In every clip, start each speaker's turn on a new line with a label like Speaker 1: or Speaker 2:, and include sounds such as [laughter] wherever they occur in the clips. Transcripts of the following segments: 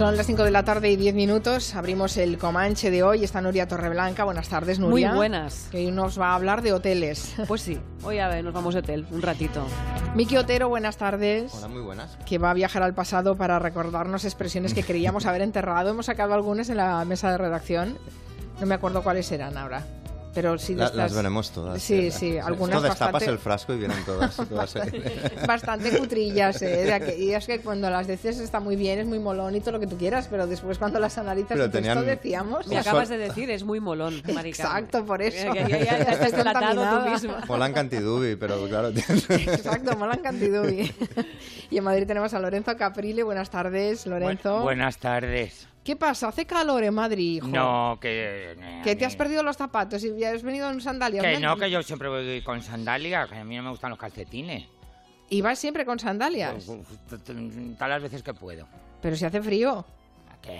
Speaker 1: Son las 5 de la tarde y 10 minutos. Abrimos el Comanche de hoy. Está Nuria Torreblanca. Buenas tardes, Nuria.
Speaker 2: Muy buenas.
Speaker 1: Que hoy nos va a hablar de hoteles.
Speaker 2: Pues sí, hoy a ver, nos vamos de hotel un ratito.
Speaker 1: Miki Otero, buenas tardes.
Speaker 3: Hola, muy buenas.
Speaker 1: Que va a viajar al pasado para recordarnos expresiones que [laughs] creíamos haber enterrado. Hemos sacado algunas en la mesa de redacción. No me acuerdo cuáles eran ahora. Pero sí
Speaker 3: La-
Speaker 1: estas-
Speaker 3: Las veremos todas.
Speaker 1: Sí,
Speaker 3: ¿eh?
Speaker 1: sí, algunas
Speaker 3: Esto destapas
Speaker 1: bastante-
Speaker 3: el frasco y vienen todas. todas [laughs]
Speaker 1: bastante cutrillas, ¿eh? De aqu- y es que cuando las dices está muy bien, es muy molón y todo lo que tú quieras, pero después cuando las analizas,
Speaker 3: Pero tenían-
Speaker 1: esto decíamos.
Speaker 2: Me acabas de decir, es muy molón, marica.
Speaker 1: Exacto, por eso. [laughs]
Speaker 2: Ya, ya, ya, ya estás delatado tú.
Speaker 3: Molan cantidubi, pero claro. [laughs]
Speaker 1: Exacto, molan cantidubi. Y en Madrid tenemos a Lorenzo Caprile. Buenas tardes, Lorenzo.
Speaker 4: Bu- buenas tardes.
Speaker 1: ¿Qué pasa? ¿Hace calor en Madrid, hijo?
Speaker 4: No, que... eh,
Speaker 1: ¿Que te has perdido los zapatos y has venido en sandalias?
Speaker 4: Que
Speaker 1: ¿no?
Speaker 4: que yo siempre voy con sandalias, que a mí no me gustan los calcetines.
Speaker 1: ¿Y vas siempre con sandalias?
Speaker 4: Todas las veces que puedo.
Speaker 1: Pero si hace frío.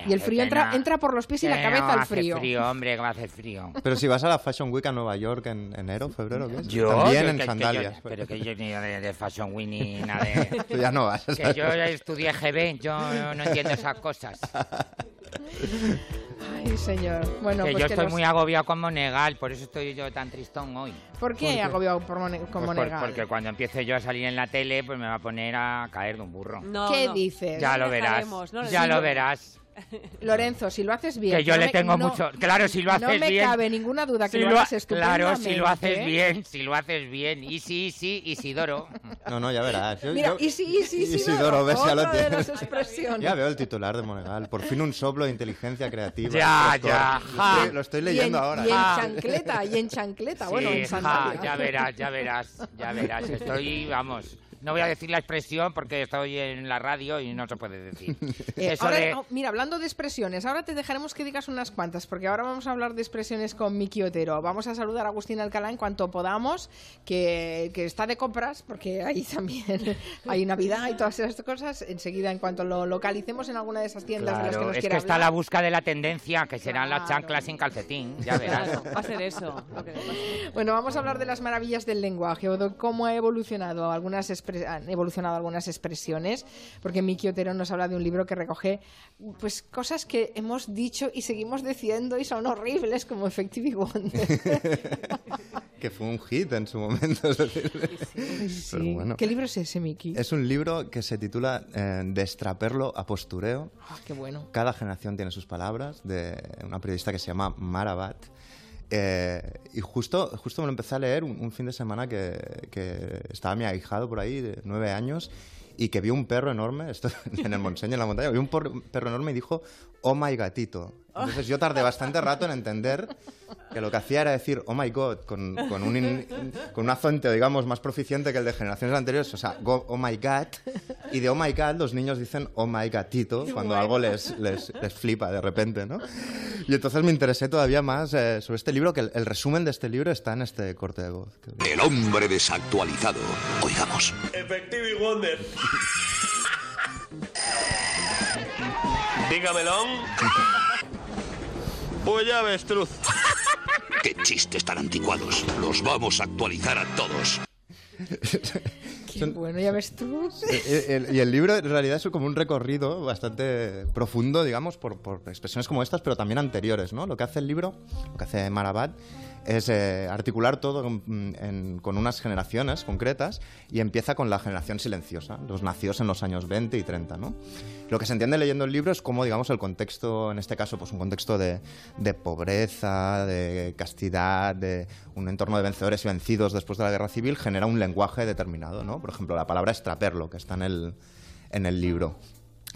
Speaker 1: Y el frío entra, entra por los pies y la cabeza
Speaker 4: no
Speaker 1: al
Speaker 4: hace
Speaker 1: frío.
Speaker 4: frío, hombre, que va a hacer frío.
Speaker 3: Pero si vas a la Fashion Week a Nueva York en enero, febrero, ¿qué es?
Speaker 4: Yo,
Speaker 3: También en
Speaker 4: que- que
Speaker 3: sandalias.
Speaker 4: yo- pero que yo ni de, de Fashion Week ni nada de... [laughs]
Speaker 3: Tú ya no vas.
Speaker 4: Que yo ya estudié GB, yo no entiendo esas cosas. [laughs]
Speaker 1: Ay, señor. Bueno,
Speaker 4: que
Speaker 1: pues
Speaker 4: yo
Speaker 1: que
Speaker 4: estoy
Speaker 1: los-
Speaker 4: muy agobiado con Monegal, por eso estoy yo tan tristón hoy.
Speaker 1: ¿Por qué agobiado por Mone- con
Speaker 4: Pues por-
Speaker 1: Monegal?
Speaker 4: porque cuando empiece yo a salir en la tele, pues me va a poner a caer de un burro.
Speaker 2: No,
Speaker 1: ¿Qué
Speaker 2: no.
Speaker 1: dices?
Speaker 4: Ya lo verás.
Speaker 2: no lo
Speaker 4: ya lo verás.
Speaker 1: Lorenzo, si lo haces bien.
Speaker 4: Que yo
Speaker 1: no
Speaker 4: le
Speaker 1: me-
Speaker 4: tengo
Speaker 1: no-
Speaker 4: mucho. Claro, si lo haces
Speaker 1: No me
Speaker 4: bien.
Speaker 1: cabe ninguna duda que
Speaker 4: si
Speaker 1: lo,
Speaker 4: lo ha-
Speaker 1: haces
Speaker 4: Claro, si lo haces
Speaker 1: estupendamente.
Speaker 4: bien, si lo haces bien. Y sí, sí, Isidoro.
Speaker 3: No, no, ya verás. Yo-
Speaker 1: Mira,
Speaker 3: yo-
Speaker 1: y sí, y sí, sí,
Speaker 3: Isidoro, ves, ya lo tienes. Ya veo el titular de Monegal. Por fin un soplo de inteligencia creativa.
Speaker 4: Ya, ya,
Speaker 3: Lo
Speaker 4: ja.
Speaker 3: estoy, lo estoy
Speaker 1: y en,
Speaker 3: leyendo ahora.
Speaker 1: y en chancleta, y en chancleta, bueno,
Speaker 4: Sí,
Speaker 1: en
Speaker 4: ja, ya verás, ya verás, ya verás. Estoy, vamos. No voy a decir la expresión porque estoy en la radio y no se puede decir. [laughs]
Speaker 1: Eh,
Speaker 4: Eso
Speaker 1: ahora,
Speaker 4: de-
Speaker 1: oh, mira, hablando de expresiones, ahora te dejaremos que digas unas cuantas, porque ahora vamos a hablar de expresiones con Miki Otero. Vamos a saludar a Agustín Alcalá en cuanto podamos, que, que está de compras, porque ahí también [laughs] hay Navidad y todas esas cosas. Enseguida, en cuanto lo localicemos en alguna de esas tiendas de las que
Speaker 4: Claro,
Speaker 1: nos
Speaker 4: es que está a la
Speaker 1: hablar.
Speaker 4: busca de la tendencia, que serán las
Speaker 1: Claro.
Speaker 4: chanclas sin calcetín, ya verás.
Speaker 2: Claro, va a ser eso. que.
Speaker 1: Bueno, vamos a hablar de las maravillas del lenguaje o de cómo ha evolucionado algunas expre- han evolucionado algunas expresiones, porque Miki Otero nos habla de un libro que recoge pues cosas que hemos dicho y seguimos diciendo y son horribles como Effective Wonder. [laughs]
Speaker 3: Que fue un hit en su momento. Es decir, pero bueno.
Speaker 1: ¿Qué libro es ese, Miki?
Speaker 3: Es un libro que se titula eh, Destraperlo a postureo.
Speaker 1: Ah, qué bueno.
Speaker 3: Cada generación tiene sus palabras, de una periodista que se llama Marabat. Eh, y justo, justo me lo empecé a leer un, fin de semana que, que estaba mi ahijado por ahí, de nueve años, y que vio un perro enorme, esto [laughs] en el Monseño, en la montaña, vio un perro enorme y dijo, oh my gatito. Entonces yo tardé bastante rato en entender que lo que hacía era decir, oh my god, con, con un, in- con un acento, digamos, más proficiente que el de generaciones anteriores, o sea, go, oh my god, y de oh my god los niños dicen oh my gatito cuando algo les, les, les flipa de repente, ¿no? Y entonces me interesé todavía más eh, sobre este libro, que el, el resumen de este libro está en este corte de voz.
Speaker 5: El hombre desactualizado. Oigamos.
Speaker 6: Effective Wonder. Dígamelón. Pues ya avestruz.
Speaker 5: Qué chistes tan anticuados. Los vamos a actualizar a todos.
Speaker 1: Qué bueno, ya ves tú.
Speaker 3: Eh, el- y el libro en realidad es como un recorrido bastante profundo, digamos, por, por expresiones como estas, pero también anteriores, ¿no? Lo que hace el libro, lo que hace Marabat, es eh, articular todo mm, con unas generaciones concretas y empieza con la generación silenciosa, los nacidos en los años 20 y 30, ¿no? Lo que se entiende leyendo el libro es cómo, digamos, el contexto, en este caso, pues un contexto de, de pobreza, de castidad, de un entorno de vencedores y vencidos después de la guerra civil, genera un lenguaje determinado, ¿no? Por ejemplo, la palabra extraperlo, que está en el, en el libro,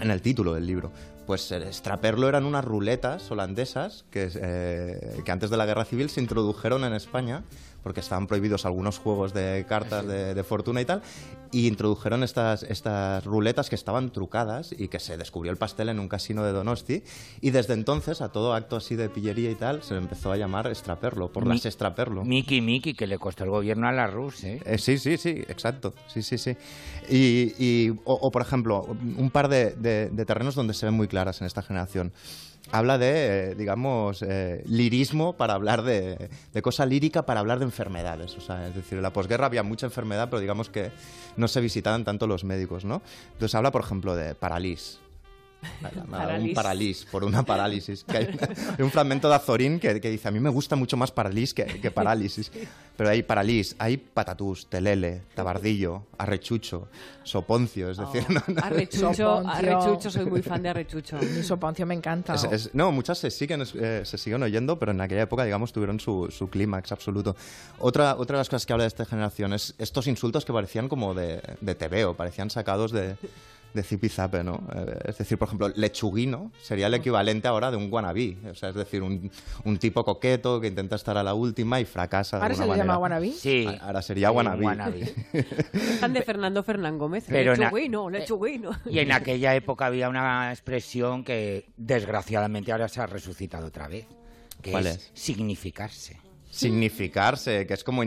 Speaker 3: en el título del libro. Pues el extraperlo eran unas ruletas holandesas que, eh, que antes de la guerra civil se introdujeron en España porque estaban prohibidos algunos juegos de cartas de, de fortuna y tal, y introdujeron estas, estas ruletas que estaban trucadas y que se descubrió el pastel en un casino de Donosti, y desde entonces a todo acto así de pillería y tal se le empezó a llamar extraperlo, por
Speaker 4: Mi-
Speaker 3: las extraperlo.
Speaker 4: Miki, Miki, que le costó el gobierno a la Rus, ¿eh?
Speaker 3: Eh, sí, sí, sí, exacto. Sí, sí, sí. Y, y- o, o, por ejemplo, un par de, de- de terrenos donde se ven muy claras en esta generación. Habla de, eh, digamos, eh, lirismo para hablar de, de cosa lírica para hablar de enfermedades. O sea, es decir, en la posguerra había mucha enfermedad, pero digamos que no se visitaban tanto los médicos, ¿no? Entonces habla, por ejemplo, de paralís. Un
Speaker 2: Paralís.
Speaker 3: por una parálisis. Que hay, hay un fragmento de Azorín que, que dice, a mí me gusta mucho más paralís que, que parálisis. Pero hay paralís, hay patatús, telele, tabardillo, arrechucho, soponcio, es decir... no, no.
Speaker 2: Arrechucho,
Speaker 1: Soponcio.
Speaker 2: arrechucho, soy muy fan de arrechucho.
Speaker 1: Mi soponcio me encanta.
Speaker 3: Es- es- no, muchas se siguen, eh, se siguen oyendo, pero en aquella época, digamos, tuvieron su, su clímax absoluto. Otra, otra de las cosas que habla de esta generación es estos insultos que parecían como de, de tebeo, parecían sacados de, de zipizape, ¿no? Eh, es decir, por ejemplo, lechuguino sería el equivalente ahora de un wannabe. O sea, es decir, un, un tipo coqueto que intenta estar a la última y fracasa de
Speaker 1: Ahora se le llama wannabe.
Speaker 4: Sí.
Speaker 3: Ahora sería wannabe. [laughs]
Speaker 2: Fan de Fernando Fernán Gómez.
Speaker 4: Pero
Speaker 2: lechuguino, lechuguino.
Speaker 4: Y en aquella época había una expresión que desgraciadamente ahora se ha resucitado otra vez, que
Speaker 3: ¿Cuál
Speaker 4: es,
Speaker 3: es?
Speaker 4: significarse.
Speaker 3: Significarse, que es como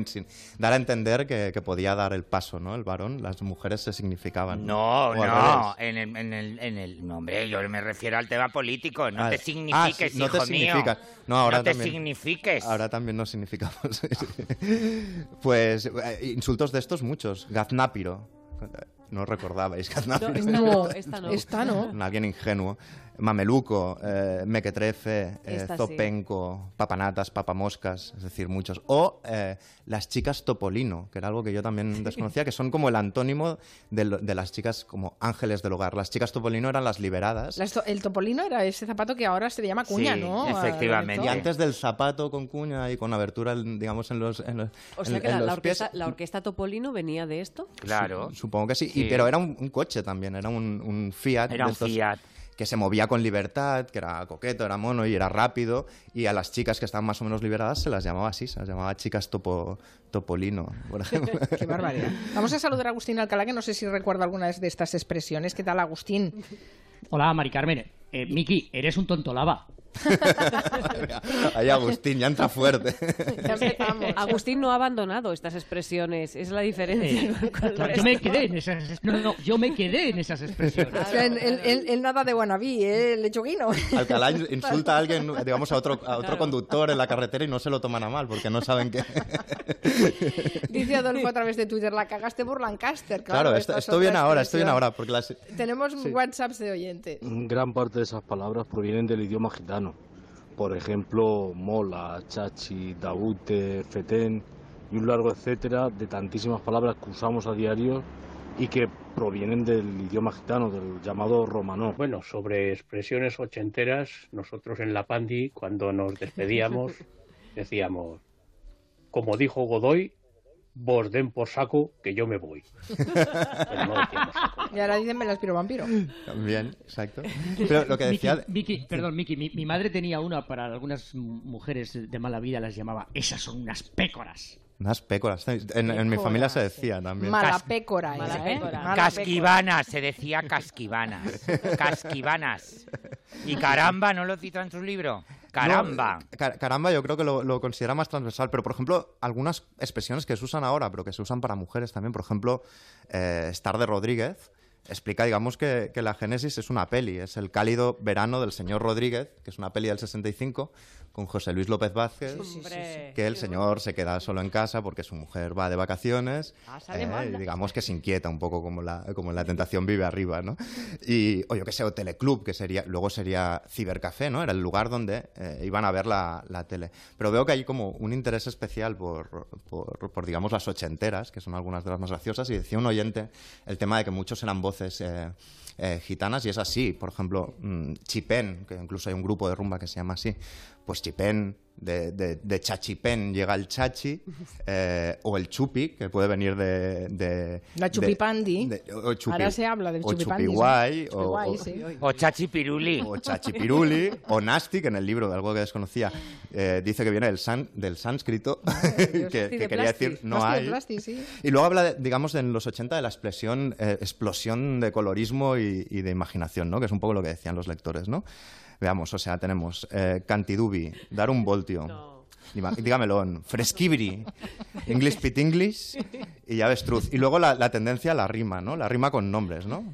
Speaker 3: dar a entender que, que podía dar el paso, ¿no? El varón, las mujeres se significaban.
Speaker 4: No, no, en el, en, el, en el... No, hombre, yo me refiero al tema político, no
Speaker 3: Ah,
Speaker 4: te
Speaker 3: ah,
Speaker 4: signifiques,
Speaker 3: sí, no te
Speaker 4: hijo mío.
Speaker 3: significas. No, ahora
Speaker 4: te
Speaker 3: también.
Speaker 4: signifiques.
Speaker 3: Ahora también nos significamos. [laughs] Pues eh, insultos de estos muchos. Gaznápiro. No recordabais Gaznápiro.
Speaker 2: No, esta
Speaker 1: No,
Speaker 2: no, esta no.
Speaker 1: esta no.
Speaker 3: Alguien ingenuo. Mameluco, eh, Mequetrefe, eh,
Speaker 2: sí.
Speaker 3: Zopenco, Papanatas, Papamoscas, es decir, muchos. O eh, las chicas Topolino, que era algo que yo también [laughs] desconocía, que son como el antónimo de, lo- de las chicas como ángeles del hogar. Las chicas Topolino eran las liberadas.
Speaker 1: Las to- el topolino era ese zapato que ahora se le llama cuña,
Speaker 4: Sí,
Speaker 1: ¿no?
Speaker 4: efectivamente.
Speaker 3: Y antes del zapato con cuña y con abertura, digamos, en los, en los,
Speaker 2: O sea
Speaker 3: en-
Speaker 2: que
Speaker 3: en
Speaker 2: la,
Speaker 3: los
Speaker 2: la
Speaker 3: pies.
Speaker 2: orquesta, la orquesta Topolino venía de esto.
Speaker 4: Claro.
Speaker 3: Supongo que sí.
Speaker 4: Sí.
Speaker 3: Y, pero era un, un coche también, era un, un Fiat.
Speaker 4: Era
Speaker 3: de
Speaker 4: un
Speaker 3: estos
Speaker 4: Fiat.
Speaker 3: Que se movía con libertad, que era coqueto, era mono y era rápido. Y a las chicas que estaban más o menos liberadas se las llamaba así, se las llamaba chicas topo, topolino, por [laughs] ejemplo.
Speaker 1: Qué barbaridad. Vamos a saludar a Agustín Alcalá, que no sé si recuerda alguna de estas expresiones. ¿Qué tal, Agustín?
Speaker 7: Hola, Mari Carmen. Eh, Miki, eres un tontolaba.
Speaker 3: Ahí Agustín ya entra fuerte.
Speaker 1: Ya empezamos.
Speaker 2: Agustín no ha abandonado estas expresiones, es la diferencia.
Speaker 7: Eh, claro, yo me quedé en esas no, no, yo me quedé en esas expresiones.
Speaker 1: O sea, él, él- él- él nada de wannabe, ¿eh? El lechuguino.
Speaker 3: Alcalá insulta a alguien, digamos, a otro, a otro conductor en la carretera y no se lo toman a mal porque no saben que... [laughs]
Speaker 1: Dice Adolfo a través de Twitter, la cagaste por Lancaster. Claro,
Speaker 3: Claro, esto-
Speaker 1: es
Speaker 3: estoy bien
Speaker 1: otra
Speaker 3: ahora, estoy bien
Speaker 1: expresión.
Speaker 3: ahora, porque las...
Speaker 1: Tenemos WhatsApps de oyentes.
Speaker 8: Gran parte de esas palabras provienen del idioma gitano. Por ejemplo, mola, chachi, daute, fetén y un largo etcétera de tantísimas palabras que usamos a diario y que provienen del idioma gitano, del llamado romanó.
Speaker 9: Bueno, sobre expresiones ochenteras, nosotros en la Pandi, cuando nos despedíamos, [laughs] decíamos, como dijo Godoy, vos den por saco que yo me voy. [laughs] Pero no decíamos saco.
Speaker 1: Y ahora dicen me las piro vampiro.
Speaker 3: También, exacto. Pero lo que decía...
Speaker 7: Miki, perdón, Miki, mi, mi madre tenía una para algunas mujeres de mala vida, las llamaba, esas son unas pécoras.
Speaker 3: Unas pécoras. En, en mi familia se decía también.
Speaker 1: Mala pécora,
Speaker 2: Mala
Speaker 1: ¿eh?
Speaker 2: pécora.
Speaker 1: Mala
Speaker 4: Casquivanas, se decía casquivanas. Casquivanas. Y caramba, ¿no lo cita en su libro? Caramba.
Speaker 3: No, caramba, yo creo que lo, lo considera más transversal, pero por ejemplo, algunas expresiones que se usan ahora, pero que se usan para mujeres también, por ejemplo, eh, Star de Rodríguez explica, digamos, que, que la Génesis es una peli, es el cálido verano del señor Rodríguez, que es una peli del 65, con José Luis López Vázquez,
Speaker 2: Hombre,
Speaker 3: que el señor se queda solo en casa porque su mujer va de vacaciones.
Speaker 2: Ah,
Speaker 3: eh, y digamos que se inquieta un poco como la, como la tentación vive arriba, ¿no? Y, o yo que sé, o Teleclub, que sería, luego sería Cibercafé, ¿no? Era el lugar donde eh, iban a ver la, la tele. Pero veo que hay como un interés especial por, por, por, digamos, las ochenteras, que son algunas de las más graciosas, y decía un oyente el tema de que muchos eran voces eh, eh, gitanas, y es así. Por ejemplo, mm, Chipén, que incluso hay un grupo de rumba que se llama así, pues Chipén, de, de, de Chachipén llega el Chachi, [laughs] eh, o el Chupi, que puede venir de... de
Speaker 1: La chupipandi.
Speaker 3: de- o chupi-
Speaker 1: Ahora se habla del
Speaker 3: o
Speaker 1: chupipandi,
Speaker 3: chupiguay, o,
Speaker 1: sí.
Speaker 4: O chachipiruli.
Speaker 3: o chachipiruli, o Nasti, que en el libro, de algo que desconocía, eh, dice que viene del, san- del sánscrito, [laughs] que, que
Speaker 2: de
Speaker 3: quería decir no
Speaker 1: Plasti
Speaker 3: hay.
Speaker 1: plasti, sí.
Speaker 3: Y luego habla, de- digamos, en los 80 de la expresión, eh, explosión de colorismo y, y de imaginación, ¿no? Que es un poco lo que decían los lectores, ¿no? Veamos, o sea, tenemos eh, Cantidubi, dar un voltio. Dígamelo, Fresquibri, English Pit English y Avestruz. Y luego la, la tendencia a la rima, ¿no? La rima con nombres, ¿no?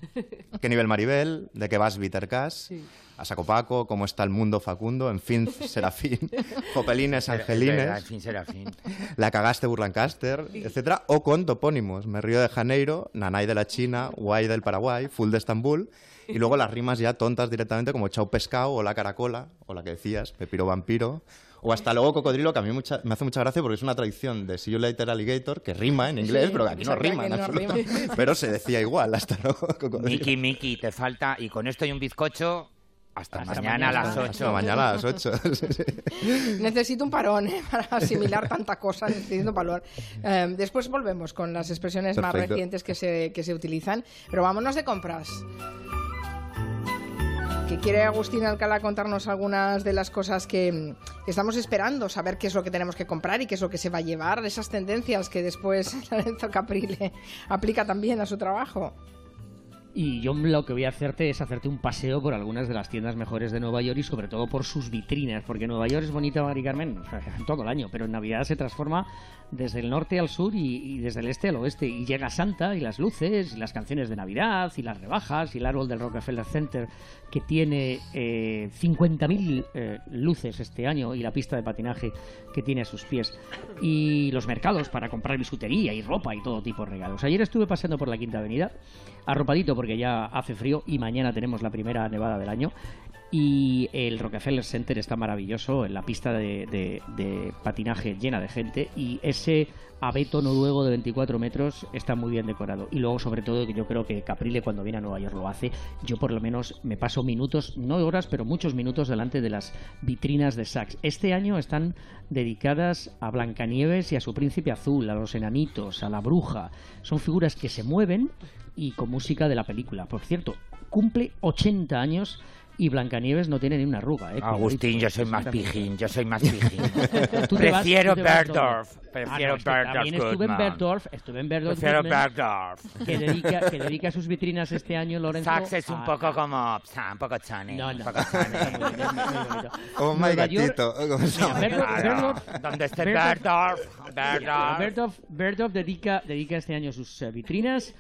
Speaker 3: ¿Qué nivel Maribel? ¿De qué vas Vitercas? A saco Paco, ¿cómo está el mundo Facundo? En fin, Serafín, [laughs] Jopelines,
Speaker 4: Es verdad,
Speaker 3: Angelines,
Speaker 4: en fin, Serafín.
Speaker 3: La cagaste Burlancaster, etcétera, o con topónimos, Me río de Janeiro, Nanay de la China, Guay del Paraguay, Full de Estambul, y luego las rimas ya tontas directamente como Chau Pescado o La Caracola, o la que decías, Pepiro Vampiro, o hasta luego Cocodrilo, que a mí mucha- me hace mucha gracia porque es una tradición de See You Later Alligator, que rima en inglés,
Speaker 1: Sí,
Speaker 3: pero que aquí no rima en
Speaker 1: no
Speaker 3: absoluto.
Speaker 1: rima. [laughs]
Speaker 3: Pero se decía igual, hasta luego Cocodrilo.
Speaker 4: Miki, Miki, te falta. Y con esto y un bizcocho, hasta,
Speaker 7: Hasta
Speaker 4: mañana, a las
Speaker 3: Hasta
Speaker 4: 8.
Speaker 3: mañana a las 8. [laughs]
Speaker 1: Necesito un parón ¿eh? para asimilar tanta cosa, necesito un parón. Eh, después volvemos con las expresiones más
Speaker 3: Perfecto.
Speaker 1: recientes que se, que se utilizan, pero vámonos de compras. Que quiere Agustín Alcalá contarnos algunas de las cosas que, que estamos esperando, saber qué es lo que tenemos que comprar y qué es lo que se va a llevar, esas tendencias que después [laughs] Lorenzo Caprile aplica también a su trabajo.
Speaker 7: Y yo lo que voy a hacerte es hacerte un paseo por algunas de las tiendas mejores de Nueva York y sobre todo por sus vitrinas, porque Nueva York es bonita, Mari Carmen, [laughs] todo el año, pero en Navidad se transforma desde el norte al sur y, y desde el este al oeste. Y llega Santa y las luces, y las canciones de Navidad, y las rebajas, y el árbol del Rockefeller Center, que tiene eh, 50.000 eh, luces este año, y la pista de patinaje que tiene a sus pies. Y los mercados para comprar bisutería y ropa y todo tipo de regalos. Ayer estuve paseando por la Quinta Avenida, arropadito porque ya hace frío y mañana tenemos la primera nevada del año. Y el Rockefeller Center está maravilloso, en la pista de, de- de patinaje llena de gente y ese abeto noruego de 24 metros está muy bien decorado. Y luego, sobre todo, que yo creo que Caprile cuando viene a Nueva York lo hace. Yo por lo menos me paso minutos, no horas, pero muchos minutos delante de las vitrinas de Saks. Este año están dedicadas a Blancanieves y a su príncipe azul, a los enanitos, a la bruja. Son figuras que se mueven y con música de la película. Por cierto, cumple 80 años y Blancanieves no tiene ni una arruga. ¿eh?
Speaker 4: Agustín, yo soy más pijín, yo soy más pijín. [laughs] Prefiero Berdorf, prefiero
Speaker 7: Ah, no,
Speaker 4: Berdorf
Speaker 7: También estuve en
Speaker 4: Goodman.
Speaker 7: Berdorf, estuve en Berdorf
Speaker 4: Prefiero
Speaker 7: Goodman,
Speaker 4: Berdorf.
Speaker 7: que dedica, que dedica sus vitrinas este año, Lorenzo.
Speaker 4: Saks es un
Speaker 7: a-
Speaker 4: poco como... Un poco chane.
Speaker 7: No,
Speaker 4: un
Speaker 7: no.
Speaker 3: Oh my gatito.
Speaker 4: Donde esté
Speaker 7: Berdorf-
Speaker 4: Berdorf, Berdorf.
Speaker 7: Berdorf, Berdorf dedica, dedica este año sus eh, vitrinas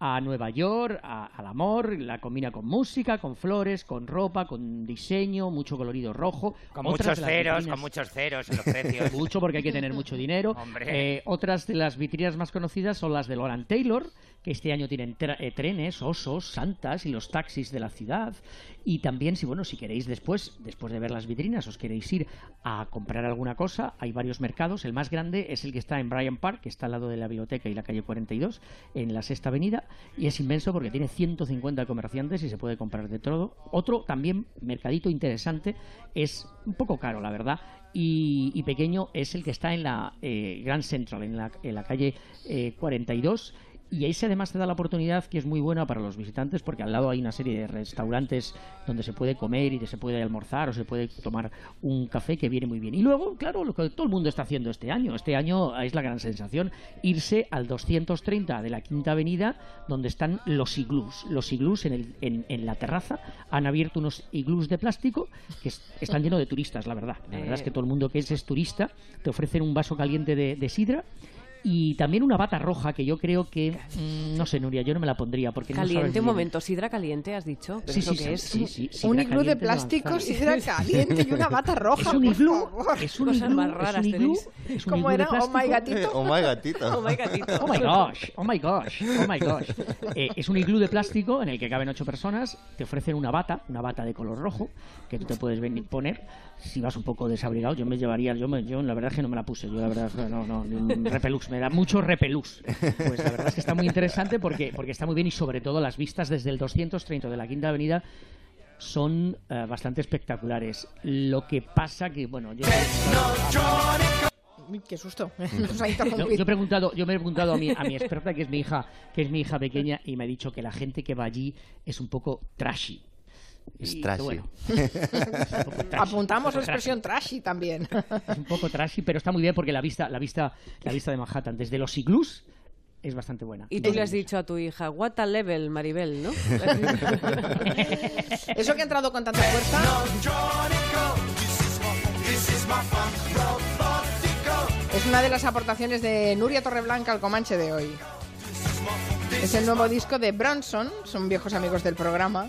Speaker 7: a Nueva York, a- al amor, la combina con música, con flores, con ropa, con diseño, mucho colorido rojo.
Speaker 4: Con
Speaker 7: Otras
Speaker 4: muchos ceros,
Speaker 7: vitrinas-
Speaker 4: con muchos ceros en los precios. [laughs]
Speaker 7: mucho porque hay que tener mucho dinero.
Speaker 4: Hombre.
Speaker 7: Eh, otras de las vitrinas más conocidas son las de Loran Taylor, que este año tienen eh, trenes, osos, santas y los taxis de la ciudad. Y también, si bueno, si queréis después, después de ver las vitrinas, os queréis ir a comprar alguna cosa, hay varios mercados. El más grande es el que está en Bryant Park, que está al lado de la biblioteca y la calle 42, en la Sexta Avenida, y es inmenso porque tiene 150 comerciantes y se puede comprar de todo. Otro también mercadito interesante es un poco caro, la verdad, y, y pequeño es el que está en la eh, Grand Central, en la, en la calle eh, 42. Y ahí se además te da la oportunidad que es muy buena para los visitantes porque al lado hay una serie de restaurantes donde se puede comer y se puede almorzar o se puede tomar un café que viene muy bien. Y luego, claro, lo que todo el mundo está haciendo este año. Este año es la gran sensación irse al 230 de la Quinta Avenida donde están los iglús. Los iglús en, el- en, en la terraza han abierto unos iglús de plástico que es- están llenos de turistas, la verdad. La verdad es que todo el mundo que es, es turista te ofrecen un vaso caliente de, de sidra y también una bata roja que yo creo que mm, no sé Nuria yo no me la pondría porque no sabes
Speaker 2: Caliente, un momento, sidra caliente, has dicho. ¿Pero
Speaker 7: Sí,
Speaker 2: eso
Speaker 7: sí,
Speaker 2: qué
Speaker 7: sí,
Speaker 2: es?
Speaker 7: sí, sí,
Speaker 1: Un iglú de
Speaker 7: caliente
Speaker 1: plástico, sidra caliente y una bata roja,
Speaker 7: es un iglú es un iglú,
Speaker 2: más
Speaker 7: es un iglú,
Speaker 2: tenéis.
Speaker 7: es un
Speaker 1: ¿Cómo era? Oh my gatito.
Speaker 3: Oh my gatito. [laughs]
Speaker 2: Oh my gatito.
Speaker 7: Oh my gosh, oh my gosh, oh my gosh. Eh, es un iglú de plástico en el que caben ocho personas. Te ofrecen una bata, una bata de color rojo, que tú te puedes venir poner. Si vas un poco desabrigado, yo me llevaría, yo, me- yo la verdad es que no me la puse. Yo la verdad, no, no, mm, repelús, me da mucho repelús. Pues la verdad es que está muy interesante porque, porque está muy bien y sobre todo las vistas desde el 230 de la Quinta Avenida son eh, bastante espectaculares. Lo que pasa que, bueno, yo...
Speaker 1: Uy, qué susto. [laughs] [laughs] Nos ha
Speaker 7: yo he preguntado, yo me he preguntado a mi, a mi experta, que es mi hija, que es mi hija pequeña, y me ha dicho que la gente que va allí es un poco trashy.
Speaker 3: Es
Speaker 7: Y,
Speaker 3: trashy.
Speaker 7: bueno, [laughs] trashy,
Speaker 1: Apuntamos la expresión trashy también.
Speaker 7: Es [laughs] un poco trashy, pero está muy bien porque la vista, la vista, la vista de Manhattan desde los iglús es bastante buena.
Speaker 2: Y tú le has dicho a tu hija, what a level, Maribel, ¿no? [laughs]
Speaker 1: Eso que ha entrado con tanta fuerza. Es una de las aportaciones de Nuria Torreblanca al Comanche de hoy. Es el nuevo disco de Bronson, son viejos amigos del programa.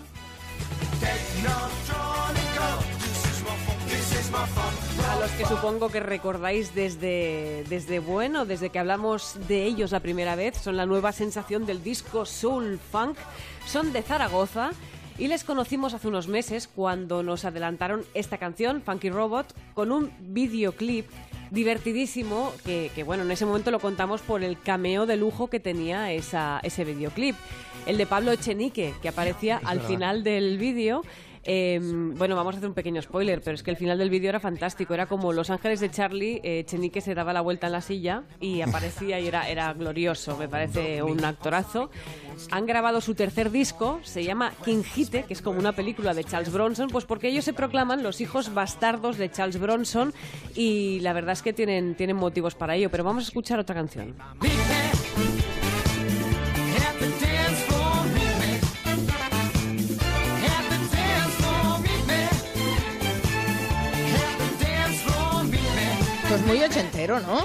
Speaker 2: A los que supongo que recordáis desde, desde bueno, desde que hablamos de ellos la primera vez, son la nueva sensación del disco Soul Funk, son de Zaragoza y les conocimos hace unos meses cuando nos adelantaron esta canción, Funky Robot, con un videoclip divertidísimo que, bueno, en ese momento lo contamos por el cameo de lujo que tenía esa, ese videoclip. El de Pablo Echenique, que aparecía al
Speaker 3: verdad.
Speaker 2: final del vídeo. Eh, bueno, vamos a hacer un pequeño spoiler, pero es que el final del vídeo era fantástico. Era como Los Ángeles de Charlie, eh, Echenique se daba la vuelta en la silla y aparecía y era, era glorioso. Me parece un actorazo. Han grabado su tercer disco, se llama King Hite, que es como una película de Charles Bronson, pues porque ellos se proclaman los hijos bastardos de Charles Bronson y la verdad es que tienen, tienen motivos para ello. Pero vamos a escuchar otra canción.
Speaker 1: Muy ochentero, ¿no?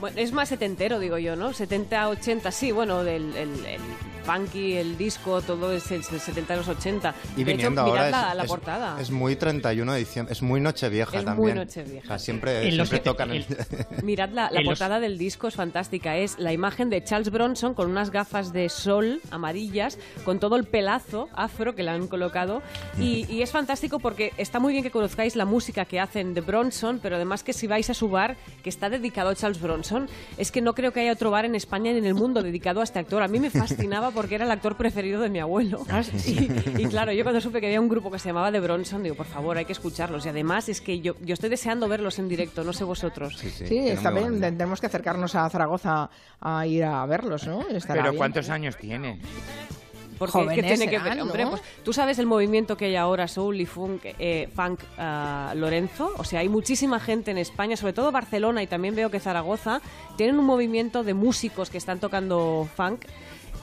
Speaker 2: Bueno, es más setentero, digo yo, ¿no? 70, 80, sí, bueno, del, el, el funky, el disco, todo es el 70 y los 80.
Speaker 3: Y
Speaker 2: de
Speaker 3: viniendo
Speaker 2: hecho, mirad
Speaker 3: ahora
Speaker 2: la,
Speaker 3: es,
Speaker 2: la
Speaker 3: es-
Speaker 2: portada.
Speaker 3: es muy 31 de diciembre, es muy Nochevieja
Speaker 2: Es muy
Speaker 3: también.
Speaker 2: Nochevieja,
Speaker 3: O sea,
Speaker 2: sí.
Speaker 3: siempre,
Speaker 7: En los
Speaker 3: siempre tocan el... [laughs]
Speaker 2: Mirad la, la
Speaker 7: los-
Speaker 2: portada del disco, es fantástica. Es la imagen de Charles Bronson con unas gafas de sol amarillas, con todo el pelazo afro que le han colocado. Y, y es fantástico porque está muy bien que conozcáis la música que hacen de Bronson, pero además que si vais a su bar, que está dedicado a Charles Bronson, es que no creo que haya otro bar en España ni en el mundo dedicado a este actor. A mí me fascinaba porque era el actor preferido de mi abuelo. [laughs] Y, y claro, yo cuando supe que había un grupo que se llamaba The Bronson, digo, por favor, hay que escucharlos. Y además es que yo, yo estoy deseando verlos en directo, no sé vosotros.
Speaker 3: Sí, sí,
Speaker 1: Sí, está bien. Tenemos que acercarnos a Zaragoza a ir a verlos, ¿no? Estará
Speaker 4: Pero
Speaker 1: bien.
Speaker 4: ¿cuántos años tienen?
Speaker 2: Porque
Speaker 1: Jóvenes
Speaker 2: ¿qué tiene que ver? Hombre,
Speaker 1: ¿no?
Speaker 2: pues tú sabes el movimiento que hay ahora, Soul y Funk, eh, Funk ah, Lorenzo. O sea, hay muchísima gente en España, sobre todo Barcelona y también veo que Zaragoza, tienen un movimiento de músicos que están tocando funk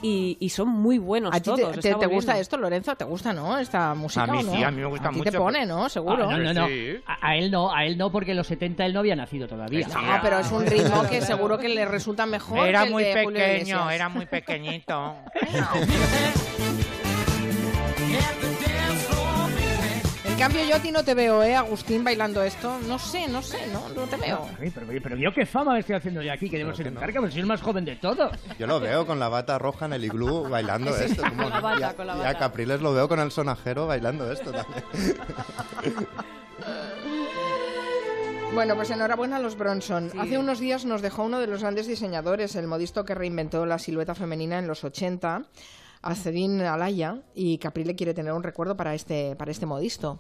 Speaker 2: y, y son muy buenos
Speaker 1: ¿A ti
Speaker 2: todos.
Speaker 1: te, gusta esto, Lorenzo? ¿Te gusta, no? Esta música
Speaker 4: A mí
Speaker 1: no?
Speaker 4: sí, a mí me gusta
Speaker 1: a ti
Speaker 4: mucho,
Speaker 1: te pone,
Speaker 4: pero-
Speaker 1: ¿no? Seguro.
Speaker 7: Ah, no, no, no.
Speaker 4: Sí.
Speaker 7: A, a él no, a él no, porque en los 70 él no había nacido todavía.
Speaker 1: No, pero es un ritmo [laughs] que seguro que le resulta mejor
Speaker 4: Era
Speaker 1: que el
Speaker 4: muy
Speaker 1: de
Speaker 4: pequeño, era muy pequeñito. [laughs] [laughs]
Speaker 1: En cambio, yo a ti no te veo, ¿eh, Agustín, bailando esto? No sé, no sé, no, no te veo.
Speaker 7: Ay, pero, pero yo qué fama me estoy haciendo yo aquí, que debo ser un carca, pero soy el más joven de todos.
Speaker 3: Yo lo veo con la bata roja en el iglú bailando esto. como-
Speaker 2: Con la bata,
Speaker 3: y a-
Speaker 2: con la
Speaker 3: y
Speaker 2: bata.
Speaker 3: a Capriles lo veo con el sonajero bailando esto también. [laughs]
Speaker 1: Bueno, pues enhorabuena a los Bronson. Hace unos días nos dejó uno de los grandes diseñadores, el modisto que reinventó la silueta femenina en los 80, Acedín Alaya, y Caprile quiere tener un recuerdo para este, para este modisto.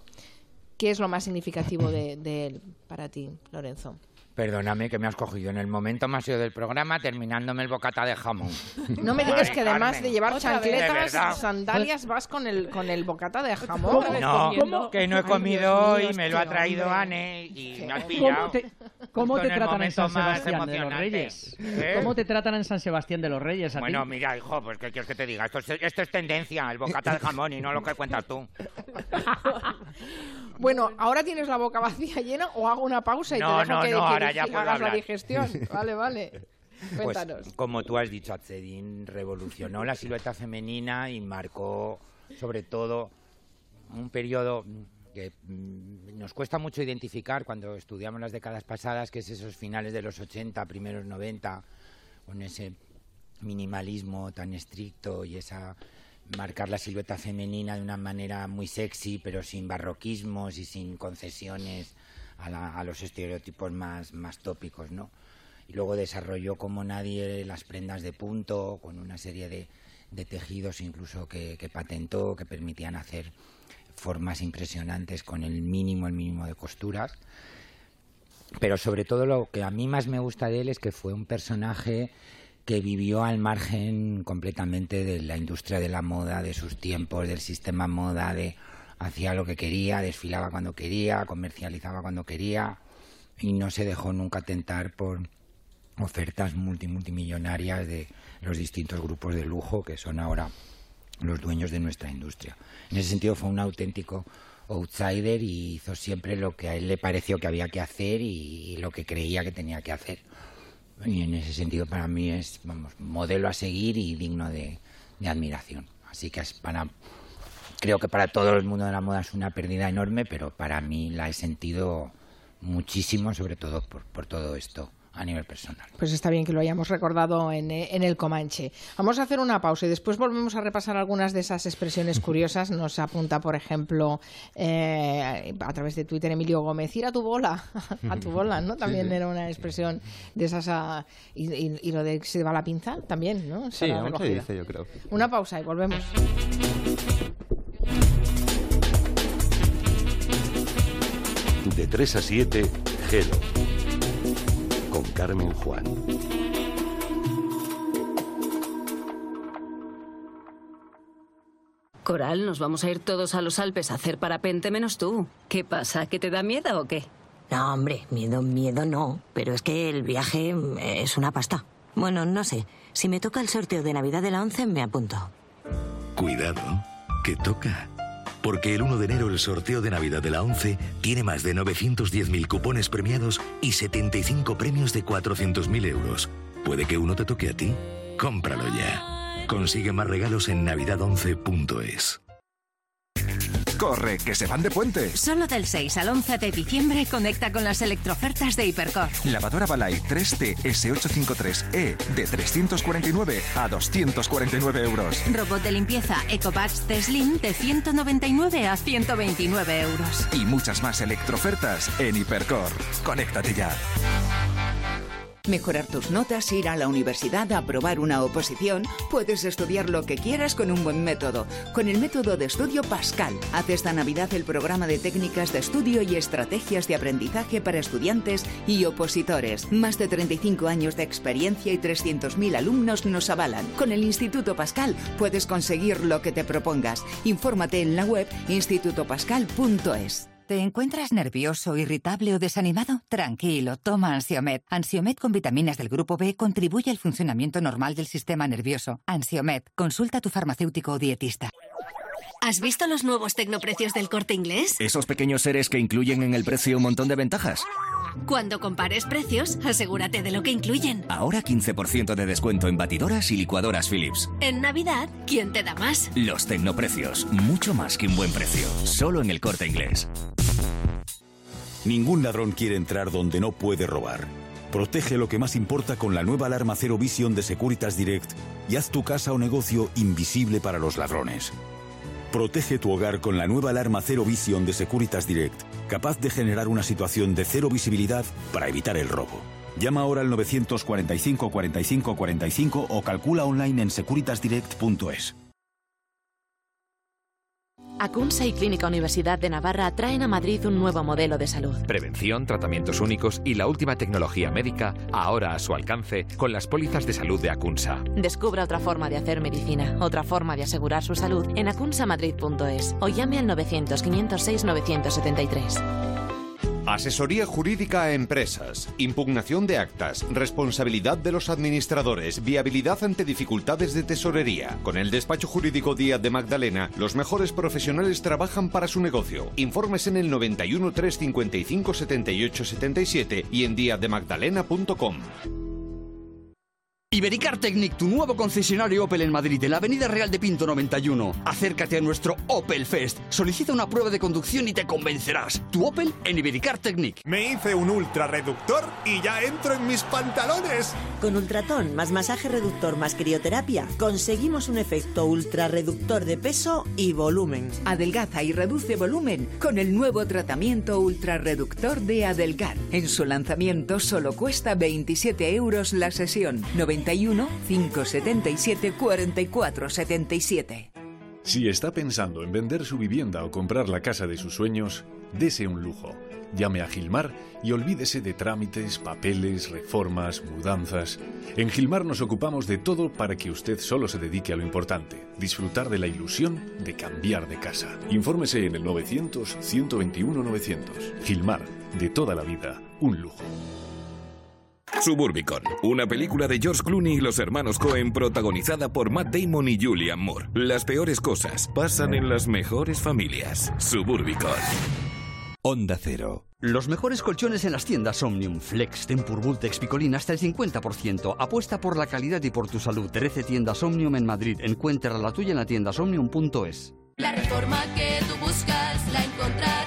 Speaker 1: ¿Qué es lo más significativo de él para ti, Lorenzo?
Speaker 4: Perdóname que me has cogido en el momento más ido del programa terminándome el bocata de jamón. [laughs]
Speaker 1: No me digas
Speaker 4: Ay,
Speaker 1: que además
Speaker 4: Carmen.
Speaker 1: de llevar
Speaker 2: Otra vez.
Speaker 4: De
Speaker 1: chancletas, sandalias, vas con el, con el bocata de jamón.
Speaker 2: ¿Cómo?
Speaker 4: No, que no he
Speaker 1: Ay,
Speaker 4: comido
Speaker 1: mío,
Speaker 4: y me lo ha traído
Speaker 1: hombre.
Speaker 4: Anne y me has
Speaker 1: ¿Cómo
Speaker 4: pillado.
Speaker 7: ¿Cómo te, cómo tratan en San Sebastián de los. Reyes?
Speaker 4: ¿Eh?
Speaker 7: ¿Cómo te tratan en San Sebastián de los Reyes a ti?
Speaker 4: Bueno, mira, hijo, pues ¿qué quieres que te diga? Esto es, esto es tendencia, el bocata de jamón y no lo que cuentas tú. [laughs]
Speaker 1: Bueno, ¿ahora tienes la boca vacía llena o hago una pausa y
Speaker 4: No,
Speaker 1: te dejo
Speaker 4: no,
Speaker 1: que,
Speaker 4: no,
Speaker 1: que
Speaker 4: ahora ya puedo
Speaker 1: hagas la digestión? [laughs] Vale, vale.
Speaker 4: Pues,
Speaker 1: Cuéntanos.
Speaker 4: como tú has dicho, Azzedin revolucionó la silueta femenina y marcó, sobre todo, un periodo que mm, nos cuesta mucho identificar cuando estudiamos las décadas pasadas, que es esos finales de los 80, primeros 90, con ese minimalismo tan estricto y esa marcar la silueta femenina de una manera muy sexy, pero sin barroquismos y sin concesiones a, los estereotipos más, más tópicos, ¿no? Y luego desarrolló como nadie las prendas de punto, con una serie de, de tejidos incluso que, que patentó, que permitían hacer formas impresionantes con el mínimo, el mínimo de costuras. Pero sobre todo lo que a mí más me gusta de él es que fue un personaje que vivió al margen completamente de la industria de la moda, de sus tiempos, del sistema moda, de hacía lo que quería, desfilaba cuando quería, comercializaba cuando quería y no se dejó nunca tentar por ofertas multi multimillonarias de los distintos grupos de lujo que son ahora los dueños de nuestra industria. En ese sentido fue un auténtico outsider y hizo siempre lo que a él le pareció que había que hacer y, lo que creía que tenía que hacer. Y en ese sentido para mí es vamos, modelo a seguir y digno de,
Speaker 10: de admiración. Así que es para, creo que para todo el mundo de la moda es una pérdida enorme, pero para mí la he sentido muchísimo, sobre todo por, por todo esto a nivel personal.
Speaker 1: Pues está bien que lo hayamos recordado en, eh, en, el Comanche. Vamos a hacer una pausa y después volvemos a repasar algunas de esas expresiones curiosas. Nos apunta, por ejemplo, eh, a través de Twitter Emilio Gómez, ir a tu bola, [laughs] a tu bola, ¿no? También
Speaker 11: Sí, sí.
Speaker 1: era una expresión de esas... ah, y, y- y lo de que se va la pinza también, ¿no?
Speaker 11: Sí,
Speaker 1: Estará
Speaker 11: aún se dice, yo creo.
Speaker 1: Una pausa y volvemos.
Speaker 5: De 3 a 7, Gelo. Con Carmen Juan.
Speaker 12: Coral, nos vamos a ir todos a los Alpes a hacer parapente menos tú. ¿Qué pasa? ¿Que te da miedo o qué?
Speaker 13: No, hombre, miedo, miedo no. Pero es que el viaje mm, es una pasta. Bueno, no sé. Si me toca el sorteo de Navidad de la 11, me apunto.
Speaker 14: Cuidado, que toca. Porque el 1 de enero el sorteo de Navidad de la 11 tiene más de 910.000 cupones premiados y 75 premios de 400.000 euros. ¿Puede que uno te toque a ti? Cómpralo ya. Consigue más regalos en navidad11.es.
Speaker 15: Corre, que se van de puente.
Speaker 16: Solo del 6 al 11 de diciembre conecta con las electrofertas de Hipercor.
Speaker 15: Lavadora Balay 3T S853E E de 349 a 249 euros.
Speaker 16: Robot de limpieza EcoBags de Slim de 199 a 129 euros.
Speaker 15: Y muchas más electrofertas en Hipercor. Conéctate ya.
Speaker 17: Mejorar tus notas, ir a la universidad, aprobar una oposición. Puedes estudiar lo que quieras con un buen método. Con el método de estudio Pascal. Haz esta Navidad el programa de técnicas de estudio y estrategias de aprendizaje para estudiantes y opositores. Más de 35 años de experiencia y 300.000 alumnos nos avalan. Con el Instituto Pascal puedes conseguir lo que te propongas. Infórmate en la web institutopascal.es.
Speaker 18: ¿Te encuentras nervioso, irritable o desanimado? Tranquilo, toma Ansiomed. Ansiomed con vitaminas del grupo B contribuye al funcionamiento normal del sistema nervioso. Ansiomed, consulta a tu farmacéutico o dietista.
Speaker 19: ¿Has visto los nuevos tecnoprecios del corte inglés?
Speaker 20: Esos pequeños seres que incluyen en el precio un montón de ventajas.
Speaker 19: Cuando compares precios, asegúrate de lo que incluyen.
Speaker 20: Ahora 15% de descuento en batidoras y licuadoras Philips.
Speaker 19: En Navidad, ¿quién te da más?
Speaker 20: Los tecnoprecios, mucho más que un buen precio. Solo en el corte inglés.
Speaker 21: Ningún ladrón quiere entrar donde no puede robar. Protege lo que más importa con la nueva alarma Zero Vision de Securitas Direct y haz tu casa o negocio invisible para los ladrones. Protege tu hogar con la nueva alarma Zero Vision de Securitas Direct, capaz de generar una situación de cero visibilidad para evitar el robo. Llama ahora al 945 45 45 o calcula online en securitasdirect.es.
Speaker 22: Acunsa y Clínica Universidad de Navarra traen a Madrid un nuevo modelo de salud.
Speaker 23: Prevención, tratamientos únicos y la última tecnología médica ahora a su alcance con las pólizas de salud de Acunsa.
Speaker 22: Descubra otra forma de hacer medicina, otra forma de asegurar su salud en acunsamadrid.es o llame al 900 506 973.
Speaker 24: Asesoría jurídica a empresas, impugnación de actas, responsabilidad de los administradores, viabilidad ante dificultades de tesorería. Con el despacho jurídico Díaz de Magdalena, los mejores profesionales trabajan para su negocio. Informes en el 91 355 78 77 y en diazdemagdalena.com.
Speaker 25: Ibericar Technic, tu nuevo concesionario Opel en Madrid, en la Avenida Real de Pinto 91. Acércate a nuestro Opel Fest. Solicita una prueba de conducción y te convencerás. Tu Opel en Ibericar Technic.
Speaker 6: Me hice un ultra reductor y ya entro en mis pantalones.
Speaker 26: Con Ultratón más masaje reductor más crioterapia, conseguimos un efecto ultra reductor de peso y volumen.
Speaker 17: Adelgaza y reduce volumen con el nuevo tratamiento ultrarreductor de Adelgar. En su lanzamiento solo cuesta 27 euros la sesión. 91 577 44 77.
Speaker 27: Si está pensando en vender su vivienda o comprar la casa de sus sueños, dese un lujo. Llame a Gilmar y olvídese de trámites, papeles, reformas, mudanzas. En Gilmar nos ocupamos de todo para que usted solo se dedique a lo importante, disfrutar de la ilusión de cambiar de casa. Infórmese en el 900-121-900. Gilmar, de toda la vida, un lujo.
Speaker 28: Suburbicon, una película de George Clooney y los hermanos Cohen protagonizada por Matt Damon y Julian Moore. Las peores cosas pasan en las mejores familias. Suburbicon.
Speaker 29: Onda Cero,
Speaker 25: Los mejores colchones en las tiendas Omnium. Flex, Tempur, Vultex, Picolín hasta el 50%. Apuesta por la calidad y por tu salud. 13 tiendas Omnium en Madrid. Encuentra la tuya en la tienda omnium.es.
Speaker 30: La reforma que tú buscas la encontrarás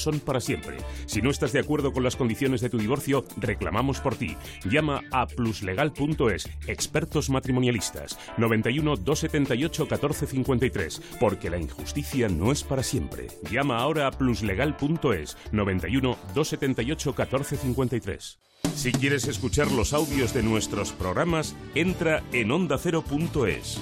Speaker 31: son para siempre. Si no estás de acuerdo con las condiciones de tu divorcio, reclamamos por ti. Llama a pluslegal.es, expertos matrimonialistas, 91 278 1453, porque la injusticia no es para siempre. Llama ahora a pluslegal.es, 91 278 1453. Si quieres escuchar los audios de nuestros programas, entra en ondacero.es.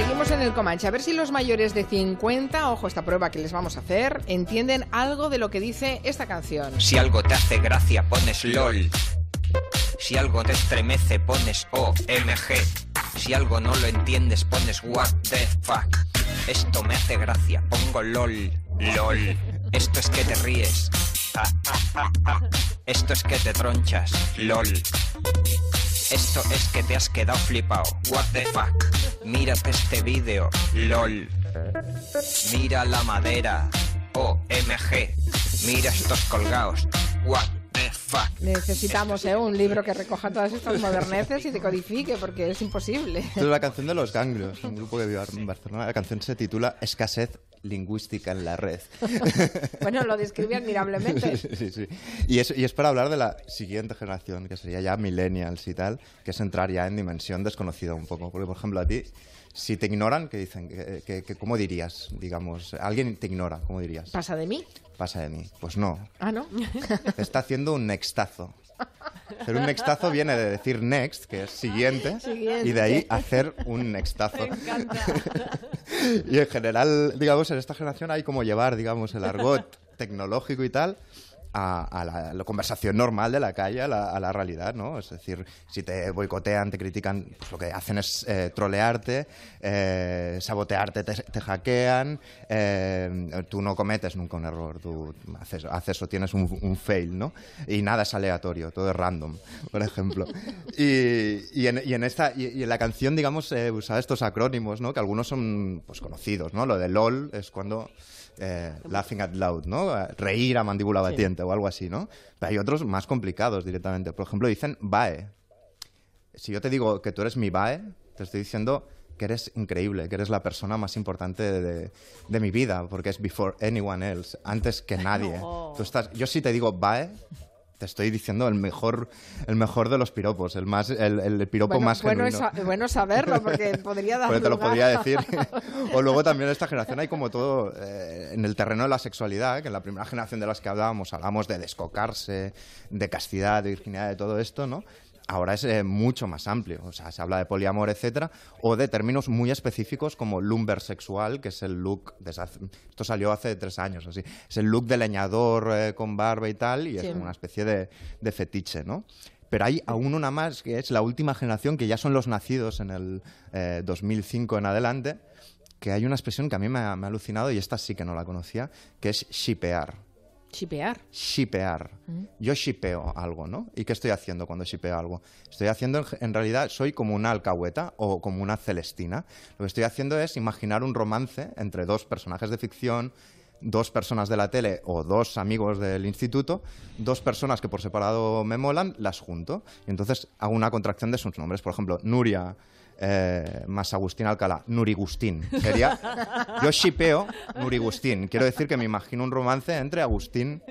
Speaker 32: Seguimos en el Comanche. A ver si los mayores de 50, ojo esta prueba que les vamos a hacer, entienden algo de lo que dice esta canción.
Speaker 29: Si algo te hace gracia, pones LOL. Si algo te estremece, pones OMG. Si algo no lo entiendes, pones What the fuck. Esto me hace gracia, pongo LOL. LOL. Esto es que te ríes. Ah, ah, ah. Esto es que te tronchas. LOL. Esto es que te has quedado flipado. What the fuck. Mírate este vídeo. LOL. Mira la madera. OMG. Mira estos colgados. What the fuck.
Speaker 32: Necesitamos ¿eh? un libro que recoja todas estas moderneces y decodifique, porque es imposible.
Speaker 3: Esto es la canción de los ganglios, un grupo que vive en Barcelona. La canción se titula Escasez lingüística en la red. [laughs]
Speaker 32: bueno, lo describe admirablemente. [laughs]
Speaker 3: Sí, sí, sí. Y es, y es para hablar de la siguiente generación, que sería ya millennials y tal, que es entrar ya en dimensión desconocida un poco. Porque, por ejemplo, a ti, si te ignoran, ¿qué dicen? ¿Qué, qué- qué- cómo dirías? Digamos, alguien te ignora, ¿cómo dirías?
Speaker 32: ¿Pasa de mí?
Speaker 3: Pasa de mí. Pues no,
Speaker 32: Ah, ¿no?
Speaker 3: te está haciendo un nextazo. Hacer un nextazo viene de decir next, que es siguiente,
Speaker 32: Siguiente.
Speaker 3: y de ahí hacer un nextazo.
Speaker 32: Me encanta. [laughs]
Speaker 3: Y en general, digamos, en esta generación hay como llevar, digamos, el argot tecnológico y tal a, la, conversación normal de la calle, a la, realidad, ¿no? Es decir, si te boicotean, te critican, pues lo que hacen es eh, trolearte, eh, sabotearte, te, hackean, eh, tú no cometes nunca un error, tú haces, o tienes un, fail, ¿no? Y nada es aleatorio, todo es random, [laughs] por ejemplo. Y, en, esta, y en la canción, digamos, eh, usaba estos acrónimos, ¿no? Que algunos son pues, conocidos, ¿no? Lo de LOL es cuando eh, laughing out loud, ¿no? Reír a mandíbula
Speaker 32: Sí.
Speaker 3: batiente o algo así, ¿no? Pero hay otros más complicados directamente. Por ejemplo, dicen BAE. Si yo te digo que tú eres mi BAE, te estoy diciendo que eres increíble, que eres la persona más importante de, de- de mi vida, porque es before anyone else, antes que [laughs] nadie.
Speaker 32: No.
Speaker 3: Tú estás, yo si te digo BAE, te estoy diciendo el mejor, el mejor de los piropos, el más, el, el piropo
Speaker 32: bueno,
Speaker 3: más
Speaker 32: bueno,
Speaker 3: genuino.
Speaker 32: es bueno saberlo, porque [laughs] podría dar
Speaker 3: Porque te lo podría decir. [laughs] [laughs] o luego también en esta generación hay como todo eh, en el terreno de la sexualidad, que en la primera generación de las que hablábamos, hablamos de descocarse, de castidad, de virginidad, de todo esto, ¿no? Ahora es eh, mucho más amplio. O sea, se habla de poliamor, etcétera, o de términos muy específicos como lumber sexual, que es el look. hace- esto salió hace tres años, así. Es el look de leñador eh, con barba y tal, y
Speaker 1: Sí.
Speaker 3: es una especie de, de fetiche, ¿no? Pero hay aún una más, que es la última generación, que ya son los nacidos en el eh, 2005 en adelante, que hay una expresión que a mí me ha, me ha alucinado, y esta sí que no la conocía, que es shipear.
Speaker 1: Chipear.
Speaker 3: Shipear.
Speaker 1: Mm.
Speaker 3: Yo shipeo algo, ¿no? ¿Y qué estoy haciendo cuando shipeo algo? Estoy haciendo, en, en realidad, soy como una alcahueta o como una celestina. Lo que estoy haciendo es imaginar un romance entre dos personajes de ficción, dos personas de la tele o dos amigos del instituto, dos personas que por separado me molan, las junto. Y entonces hago una contracción de sus nombres. Por ejemplo, Nuria eh, más Agustín Alcalá, Nurigustín. Sería, yo shipeo Nurigustín. Quiero decir que me imagino un romance entre Agustín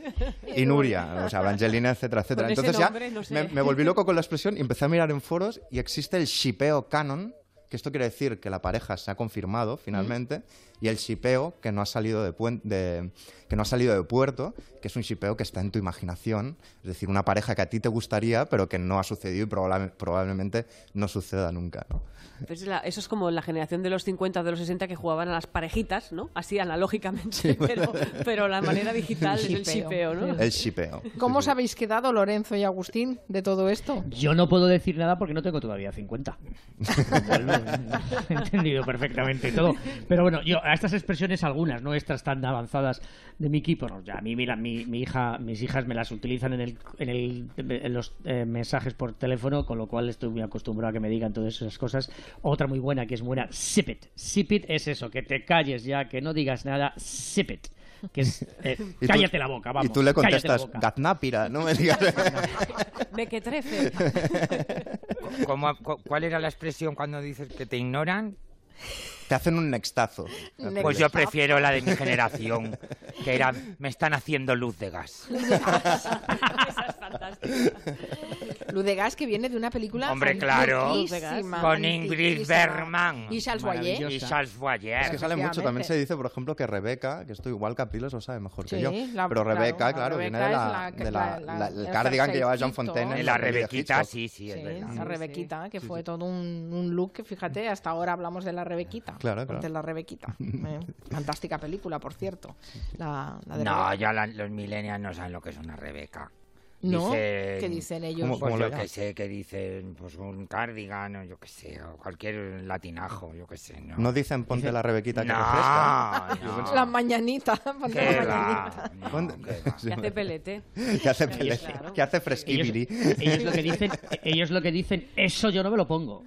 Speaker 3: y Nuria, o sea, Evangelina, etcétera, etcétera.
Speaker 2: Con
Speaker 3: Entonces ya
Speaker 2: nombre, no sé.
Speaker 3: me, me volví loco con la expresión y empecé a mirar en foros y existe el shipeo canon, que esto quiere decir que la pareja se ha confirmado finalmente, y el shipeo que no ha salido de, puen- de- que no ha salido de puerto, que es un shipeo que está en tu imaginación, es decir, una pareja que a ti te gustaría, pero que no ha sucedido y probable- probablemente no suceda nunca. ¿no?
Speaker 2: Pues la- eso es como la generación de los 50 de los 60 que jugaban a las parejitas, ¿no? Así analógicamente,
Speaker 3: Sí,
Speaker 2: pero, pero la manera digital es el shipeo, ¿no?
Speaker 3: El shipeo.
Speaker 1: ¿Cómo os habéis quedado, Lorenzo y Agustín, de todo esto?
Speaker 7: Yo no puedo decir nada porque no tengo todavía 50. [laughs] Lo cual, He entendido perfectamente todo. Pero bueno, yo a estas expresiones, algunas, no estas tan avanzadas de Miki, pues ya a mí, mira, mi, mi hija, mis hijas me las utilizan en, el, en, el, en los eh, mensajes por teléfono, con lo cual estoy muy acostumbrado a que me digan todas esas cosas. Otra muy buena, que es buena, sip it. Sip it es eso, que te calles ya, que no digas nada, sip it. Que es, eh, [laughs]
Speaker 3: tú-
Speaker 7: cállate la boca, vamos.
Speaker 3: Y tú le
Speaker 7: cállate la
Speaker 3: contestas,
Speaker 7: boca.
Speaker 3: Gaznápira, no me digas. [laughs]
Speaker 2: Mequetrefe. [laughs]
Speaker 4: ¿Cómo- cu- ¿Cuál era la expresión cuando dices que te ignoran?
Speaker 3: Te hacen un nextazo.
Speaker 4: Pues yo prefiero la de mi generación, que era me están haciendo luz de gas. [laughs]
Speaker 1: Luz de gas que viene de una película
Speaker 4: Hombre, claro, con Ingrid. Bergman.
Speaker 1: Y Charles Boyer.
Speaker 4: Y Charles Boyer.
Speaker 3: Es que sale mucho, también se dice, por ejemplo, que Rebeca, que esto igual Capilos lo sabe mejor que
Speaker 1: Sí,
Speaker 3: yo,
Speaker 1: la-
Speaker 3: pero Rebeca,
Speaker 1: la
Speaker 3: claro,
Speaker 1: Rebeca
Speaker 3: viene de
Speaker 1: es
Speaker 3: la,
Speaker 1: la-
Speaker 3: de
Speaker 1: la-
Speaker 3: la-
Speaker 1: la-
Speaker 3: la-
Speaker 1: el
Speaker 3: el cardigan que llevaba John. Fontaine en
Speaker 4: La
Speaker 3: de
Speaker 4: Rebequita, sí, sí, es
Speaker 1: Sí,
Speaker 4: verdad.
Speaker 1: la Rebequita, que fue todo un, un look que, fíjate, hasta ahora hablamos de la Rebequita.
Speaker 3: Claro, claro.
Speaker 1: La Rebequita. [laughs] Eh, fantástica película, por cierto. La, la de
Speaker 4: No,
Speaker 1: Rebeca.
Speaker 4: ya la- los millennials no saben lo que es una Rebeca.
Speaker 1: ¿No?
Speaker 4: Dicen-
Speaker 1: ¿Qué dicen ellos?
Speaker 3: ¿Cómo-
Speaker 4: Pues yo que sé, que dicen pues un cardigan o yo que sé, o cualquier latinajo, yo que sé. No,
Speaker 3: No dicen ponte la Rebequita que
Speaker 4: No,
Speaker 3: refresca.
Speaker 4: no. [laughs]
Speaker 1: La mañanita. ponte
Speaker 4: ¿Qué
Speaker 1: la
Speaker 4: va?
Speaker 1: mañanita.
Speaker 3: Ponte- [laughs]
Speaker 2: Que hace pelete. [laughs]
Speaker 3: Que hace pelete,
Speaker 2: Claro.
Speaker 3: que hace
Speaker 7: Ellos,
Speaker 3: fresquibiri.
Speaker 7: ellos lo que dicen, ellos lo que dicen, eso yo no me lo pongo.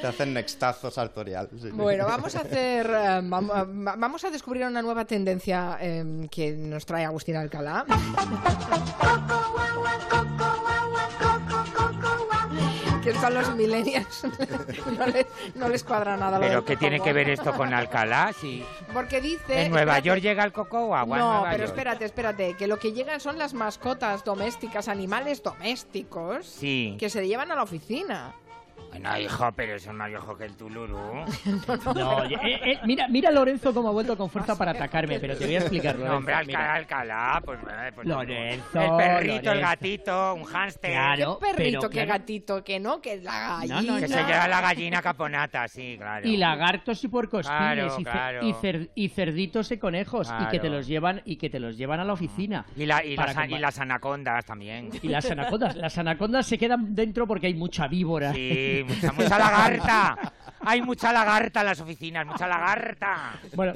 Speaker 3: Te hacen nextazo sartorial. sí.
Speaker 1: Bueno, vamos a hacer, eh, vam- va- vamos a descubrir una nueva tendencia eh, que nos trae Agustín Alcalá. Que son los millennials. [laughs] no, les, no les cuadra nada. lo
Speaker 4: Pero ¿qué tiene que ver esto con Alcalá? Si
Speaker 1: Porque dice...
Speaker 4: en Nueva
Speaker 1: espérate.
Speaker 4: York llega el coco agua.
Speaker 1: No,
Speaker 4: Nueva
Speaker 1: pero
Speaker 4: York.
Speaker 1: espérate, espérate, que lo que llegan son las mascotas domésticas, animales domésticos,
Speaker 4: Sí.
Speaker 1: que se llevan a la oficina.
Speaker 4: Bueno, hijo, pero eso es más viejo que el Tuluru. [laughs]
Speaker 7: No, eh, eh, mira, mira Lorenzo cómo ha vuelto con fuerza para atacarme, pero te voy a explicar,
Speaker 4: No,
Speaker 7: Lorenzo.
Speaker 4: hombre. Alcalá, Alcalá, pues, eh, pues
Speaker 7: Lorenzo,
Speaker 4: El perrito, el gatito, un hámster.
Speaker 7: Claro,
Speaker 1: ¿Qué perrito,
Speaker 7: pero,
Speaker 1: qué
Speaker 7: claro.
Speaker 1: gatito, que no, que la gallina.
Speaker 7: no,
Speaker 4: Que se lleva la gallina caponata, sí, claro.
Speaker 7: Y lagartos y puercospines
Speaker 4: Claro,
Speaker 7: y, ce-
Speaker 4: claro.
Speaker 7: y cer- y cerditos y conejos y que te los llevan y que te los llevan a la oficina.
Speaker 4: Y, la- y las, y las anacondas también.
Speaker 7: y las anacondas, las anacondas se quedan dentro porque hay mucha víbora.
Speaker 4: Sí, [laughs] mucha, mucha lagarta. Hay mucha lagarta en las oficinas, mucha lagarta.
Speaker 7: Bueno,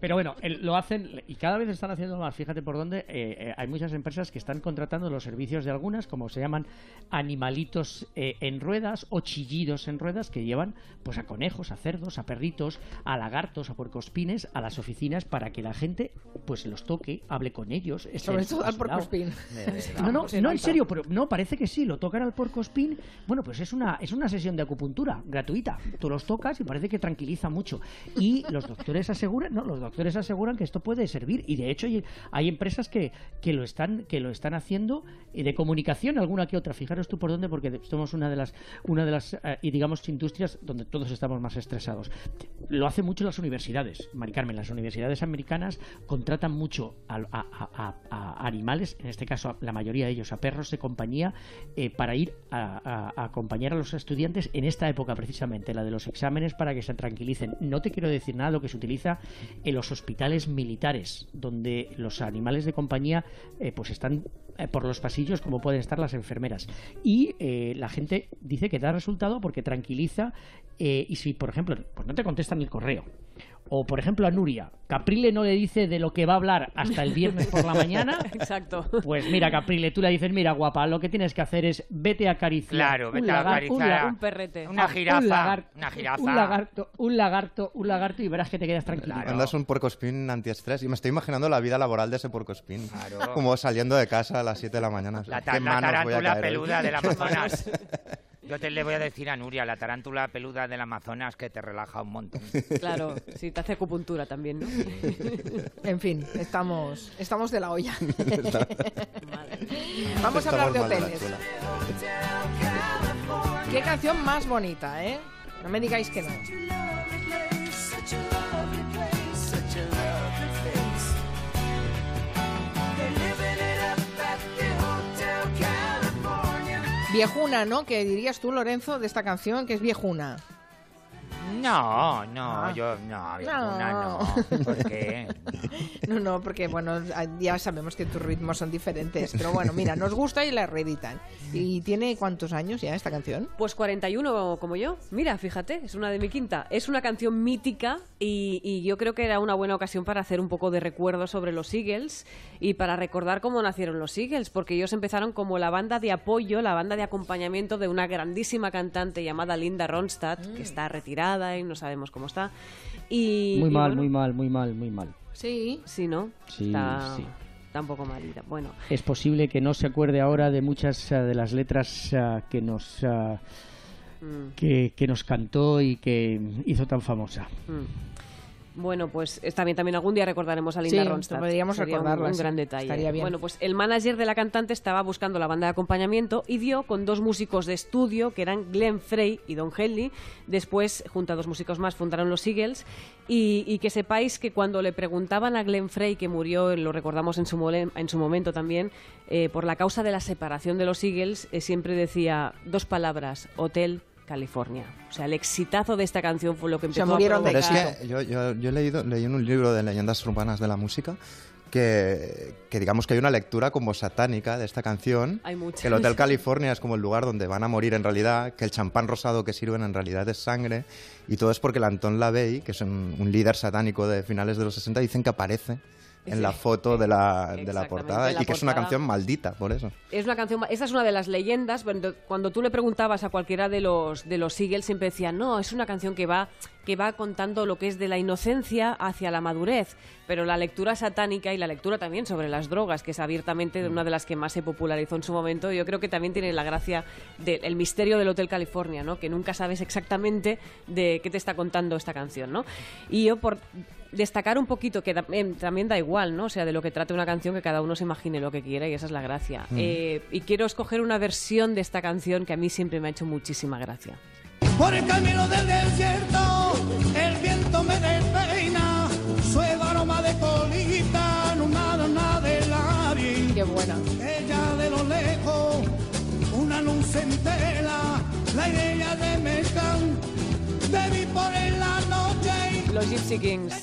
Speaker 7: pero bueno, el- lo hacen y cada vez están haciendo más. Fíjate por dónde. eh, eh, hay muchas empresas que están contratando los servicios de algunas, como se llaman animalitos eh, en ruedas o chillidos en ruedas, que llevan pues a conejos, a cerdos, a perritos, a lagartos, a puercospines, a las oficinas para que la gente pues los toque, hable con ellos.
Speaker 1: Sobre todo al porcospín. [laughs]
Speaker 7: No, no, no, en serio, pero no, parece que sí, lo tocan al porcospín. Bueno, pues es una, es una sesión de acupuntura gratuita. Tú los tocas y parece que tranquiliza mucho. Y los doctores aseguran, no, los doctores aseguran que esto puede servir y de hecho hay, empresas que, que lo están que lo están haciendo y de comunicación alguna que otra. Fijaros tú por dónde porque somos una de las una de las eh, y digamos industrias donde todos estamos más estresados. Lo hacen mucho las universidades, Mari Carmen. Las universidades americanas contratan mucho a, a- a- animales, en este caso la mayoría de ellos a perros de compañía, eh, para ir a, acompañar a los estudiantes en esta época precisamente, la de los exámenes, para que se tranquilicen. No te quiero decir nada lo que se utiliza en los hospitales militares, donde los animales de compañía eh, pues están eh, por los pasillos como pueden estar las enfermeras. Y eh, la gente dice que da resultado porque tranquiliza eh, y si, por ejemplo, pues no te contestan el correo. O, por ejemplo, a Nuria, Caprile no le dice de lo que va a hablar hasta el viernes por la mañana. [laughs]
Speaker 2: Exacto.
Speaker 7: Pues mira, Caprile, tú le dices, mira, guapa, lo que tienes que hacer es vete a acariciar.
Speaker 4: Claro,
Speaker 7: un
Speaker 4: vete a
Speaker 7: un
Speaker 4: acariciar
Speaker 7: lagar-
Speaker 2: Un perrete.
Speaker 4: Una
Speaker 7: Ah,
Speaker 4: jirafa,
Speaker 7: un lagar-
Speaker 4: una jirafa.
Speaker 7: Un lagarto, un lagarto, un lagarto y verás que te quedas tranquilo.
Speaker 3: Mandas un puercoespín antiestrés y me estoy imaginando la vida laboral de ese puercoespín.
Speaker 4: Claro.
Speaker 3: Como saliendo de casa a las 7 de la mañana.
Speaker 4: La,
Speaker 3: ¿Qué
Speaker 4: ta- la tarántula peluda del Amazonas. [laughs] [laughs] Yo te le voy a decir a Nuria, la tarántula peluda del Amazonas que te relaja un montón. [laughs]
Speaker 2: Claro, sí, te hace acupuntura también, ¿no?
Speaker 1: En fin, estamos, estamos de la olla. [laughs] Vamos a hablar de hoteles. Qué canción más bonita, ¿eh? No me digáis que no. Viejuna, ¿no? ¿Qué dirías tú, Lorenzo, de esta canción que es viejuna?
Speaker 4: No, no,
Speaker 1: Ah.
Speaker 4: yo no, viejuna,
Speaker 1: No.
Speaker 4: no. ¿Por qué? [laughs]
Speaker 1: No, no, porque bueno, ya sabemos que tus ritmos son diferentes. Pero bueno, mira, nos gusta y la reeditan. ¿Y tiene cuántos años ya esta canción?
Speaker 2: Pues 41 como yo. Mira, fíjate, es una de mi quinta. Es una canción mítica y, y yo creo que era una buena ocasión para hacer un poco de recuerdo sobre los Eagles y para recordar cómo nacieron los Eagles, porque ellos empezaron como la banda de apoyo, la banda de acompañamiento de una grandísima cantante llamada Linda Ronstadt, que está retirada y no sabemos cómo está. Y,
Speaker 7: Muy
Speaker 2: y
Speaker 7: mal,
Speaker 2: bueno,
Speaker 7: muy mal, muy mal, muy mal.
Speaker 1: Sí.
Speaker 2: Sí, ¿no?
Speaker 7: Sí,
Speaker 2: está,
Speaker 7: sí.
Speaker 2: está un poco malita. Bueno,
Speaker 7: Es posible que no se acuerde ahora de muchas eh, de las letras eh, que nos eh,
Speaker 2: mm.
Speaker 7: que, que nos cantó y que hizo tan famosa.
Speaker 2: Mm. Bueno, pues bien, también algún día recordaremos a Linda
Speaker 1: Sí,
Speaker 2: Ronstadt.
Speaker 1: podríamos
Speaker 2: Sería un-
Speaker 1: recordarla,
Speaker 2: Un,
Speaker 1: sí.
Speaker 2: gran detalle.
Speaker 1: Estaría bien.
Speaker 2: Bueno, pues el manager de la cantante estaba buscando la banda de acompañamiento y dio con dos músicos de estudio, que eran Glenn Frey y Don Henley. Después, junto a dos músicos más, fundaron los Eagles. Y, y que sepáis que cuando le preguntaban a Glenn Frey, que murió, lo recordamos en su, mole- en su momento también, eh, por la causa de la separación de los Eagles, eh, siempre decía dos palabras, Hotel California. O sea, el exitazo de esta canción fue lo que empezó a
Speaker 3: Pero es
Speaker 2: provocar-
Speaker 3: que yo, yo, yo he leído leí en un libro de leyendas urbanas de la música que, que digamos que hay una lectura como satánica de esta canción.
Speaker 2: Hay muchas.
Speaker 3: Que el Hotel California es como el lugar donde van a morir en realidad, que el champán rosado que sirven en realidad es sangre. Y todo es porque el Anton LaVey, que es un, un líder satánico de finales de los 60, dicen que aparece en la foto de la, de la portada
Speaker 2: la
Speaker 3: y que es una canción maldita, por eso.
Speaker 2: Es una canción, esa es una de las leyendas. Cuando, cuando tú le preguntabas a cualquiera de los de los Eagles siempre decían, no, es una canción que va que va contando lo que es de la inocencia hacia la madurez. Pero la lectura satánica y la lectura también sobre las drogas, que es abiertamente una de las que más se popularizó en su momento, yo creo que también tiene la gracia del misterio del Hotel California, ¿no? Que nunca sabes exactamente de qué te está contando esta canción, ¿no? Y yo por destacar un poquito que da- em, también da igual, ¿no? O sea, de lo que trate una canción que cada uno se imagine lo que quiera y esa es la gracia.
Speaker 33: Mm.
Speaker 2: Eh, y quiero escoger una versión de esta canción que a mí siempre me ha hecho muchísima gracia.
Speaker 33: Por el camino del desierto, el viento me despeina, suave aroma de colita, una dona del área.
Speaker 1: Qué buena.
Speaker 33: Ella de lo lejos, una luz entera, la idea de mezcal, te vi por en la noche.
Speaker 2: Los Gypsy Kings.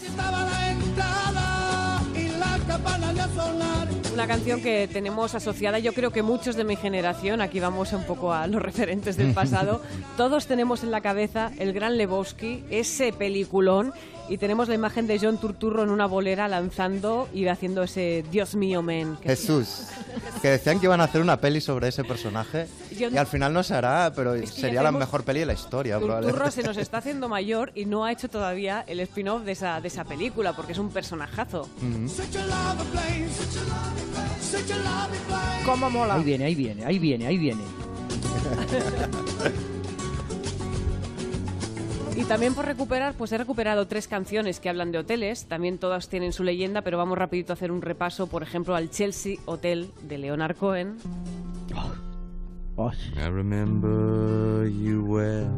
Speaker 2: Una canción que tenemos asociada, yo creo que muchos de mi generación, aquí vamos un poco a los referentes del [laughs] pasado, todos tenemos en la cabeza el gran Lebowski, ese peliculón, y tenemos la imagen de John Turturro en una bolera lanzando y haciendo ese Dios mío, men. que-
Speaker 3: Jesús. Que decían que iban a hacer una peli sobre ese personaje
Speaker 2: Yo-
Speaker 3: y al final no se hará, pero
Speaker 2: que
Speaker 3: sería la mejor peli de la historia,
Speaker 2: Turturro se nos está haciendo mayor y no ha hecho todavía el spin-off de esa, de esa película, porque es un personajazo.
Speaker 3: Ujú.
Speaker 33: Such a lovely place, such a lovely place.
Speaker 1: ¿Cómo mola?
Speaker 7: Ahí viene, ahí viene, ahí viene, ahí viene. [laughs]
Speaker 2: Y también por recuperar, pues he recuperado tres canciones que hablan de hoteles, también todas tienen su leyenda, pero vamos rapidito a hacer un repaso, por ejemplo, al Chelsea Hotel de Leonard Cohen.
Speaker 34: I remember you well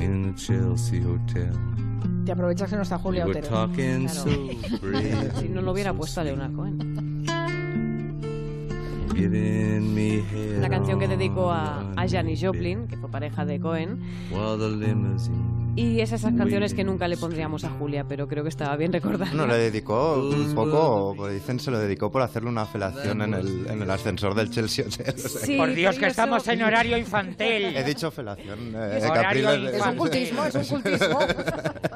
Speaker 34: in the Chelsea Hotel.
Speaker 1: Te aprovechas que no está Julia Otero.
Speaker 34: so [laughs] brave,
Speaker 2: Si no lo hubiera puesto a Leonard Cohen.
Speaker 34: Giving me head
Speaker 2: Una canción que dedico a, a Janis Joplin, que fue pareja de Cohen. Y es esas canciones que nunca le pondríamos a Julia, pero creo que estaba bien recordar.
Speaker 3: No, le dedicó un poco, pues dicen, se lo dedicó por hacerle una felación en el, en el ascensor del Chelsea Hotel. [laughs] o sea,
Speaker 2: Sí,
Speaker 4: Por Dios, que estamos
Speaker 2: eso-
Speaker 4: en horario infantil.
Speaker 3: He dicho felación. Eh,
Speaker 4: Horario
Speaker 3: Capriles de-
Speaker 1: Es un cultismo, es un cultismo. [laughs]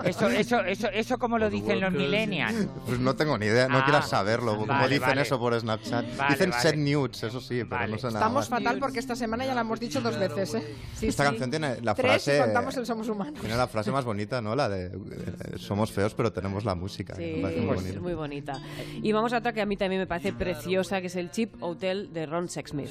Speaker 4: Eso, eso, eso, eso como lo dicen los millennials.
Speaker 3: Pues no tengo ni idea, no
Speaker 4: Ah,
Speaker 3: quieras saberlo. Como
Speaker 4: vale,
Speaker 3: dicen
Speaker 4: vale.
Speaker 3: eso por Snapchat.
Speaker 4: Vale,
Speaker 3: dicen
Speaker 4: vale.
Speaker 3: set nudes, eso sí, pero no sé nada
Speaker 1: Estamos
Speaker 3: más.
Speaker 1: fatal porque esta semana ya la hemos dicho dos veces, ¿eh? Sí,
Speaker 3: Esta
Speaker 1: sí.
Speaker 3: canción tiene la
Speaker 1: Tres
Speaker 3: frase.
Speaker 1: y contamos el Somos Humanos.
Speaker 3: Tiene la frase más bonita, ¿no? La de eh, somos feos, pero tenemos la música. que
Speaker 2: Sí,
Speaker 3: me parece muy
Speaker 2: pues,
Speaker 3: bonita.
Speaker 2: muy bonita. Y vamos a otra que a mí también me parece preciosa, que es el Chip Hotel de Ron Sexsmith.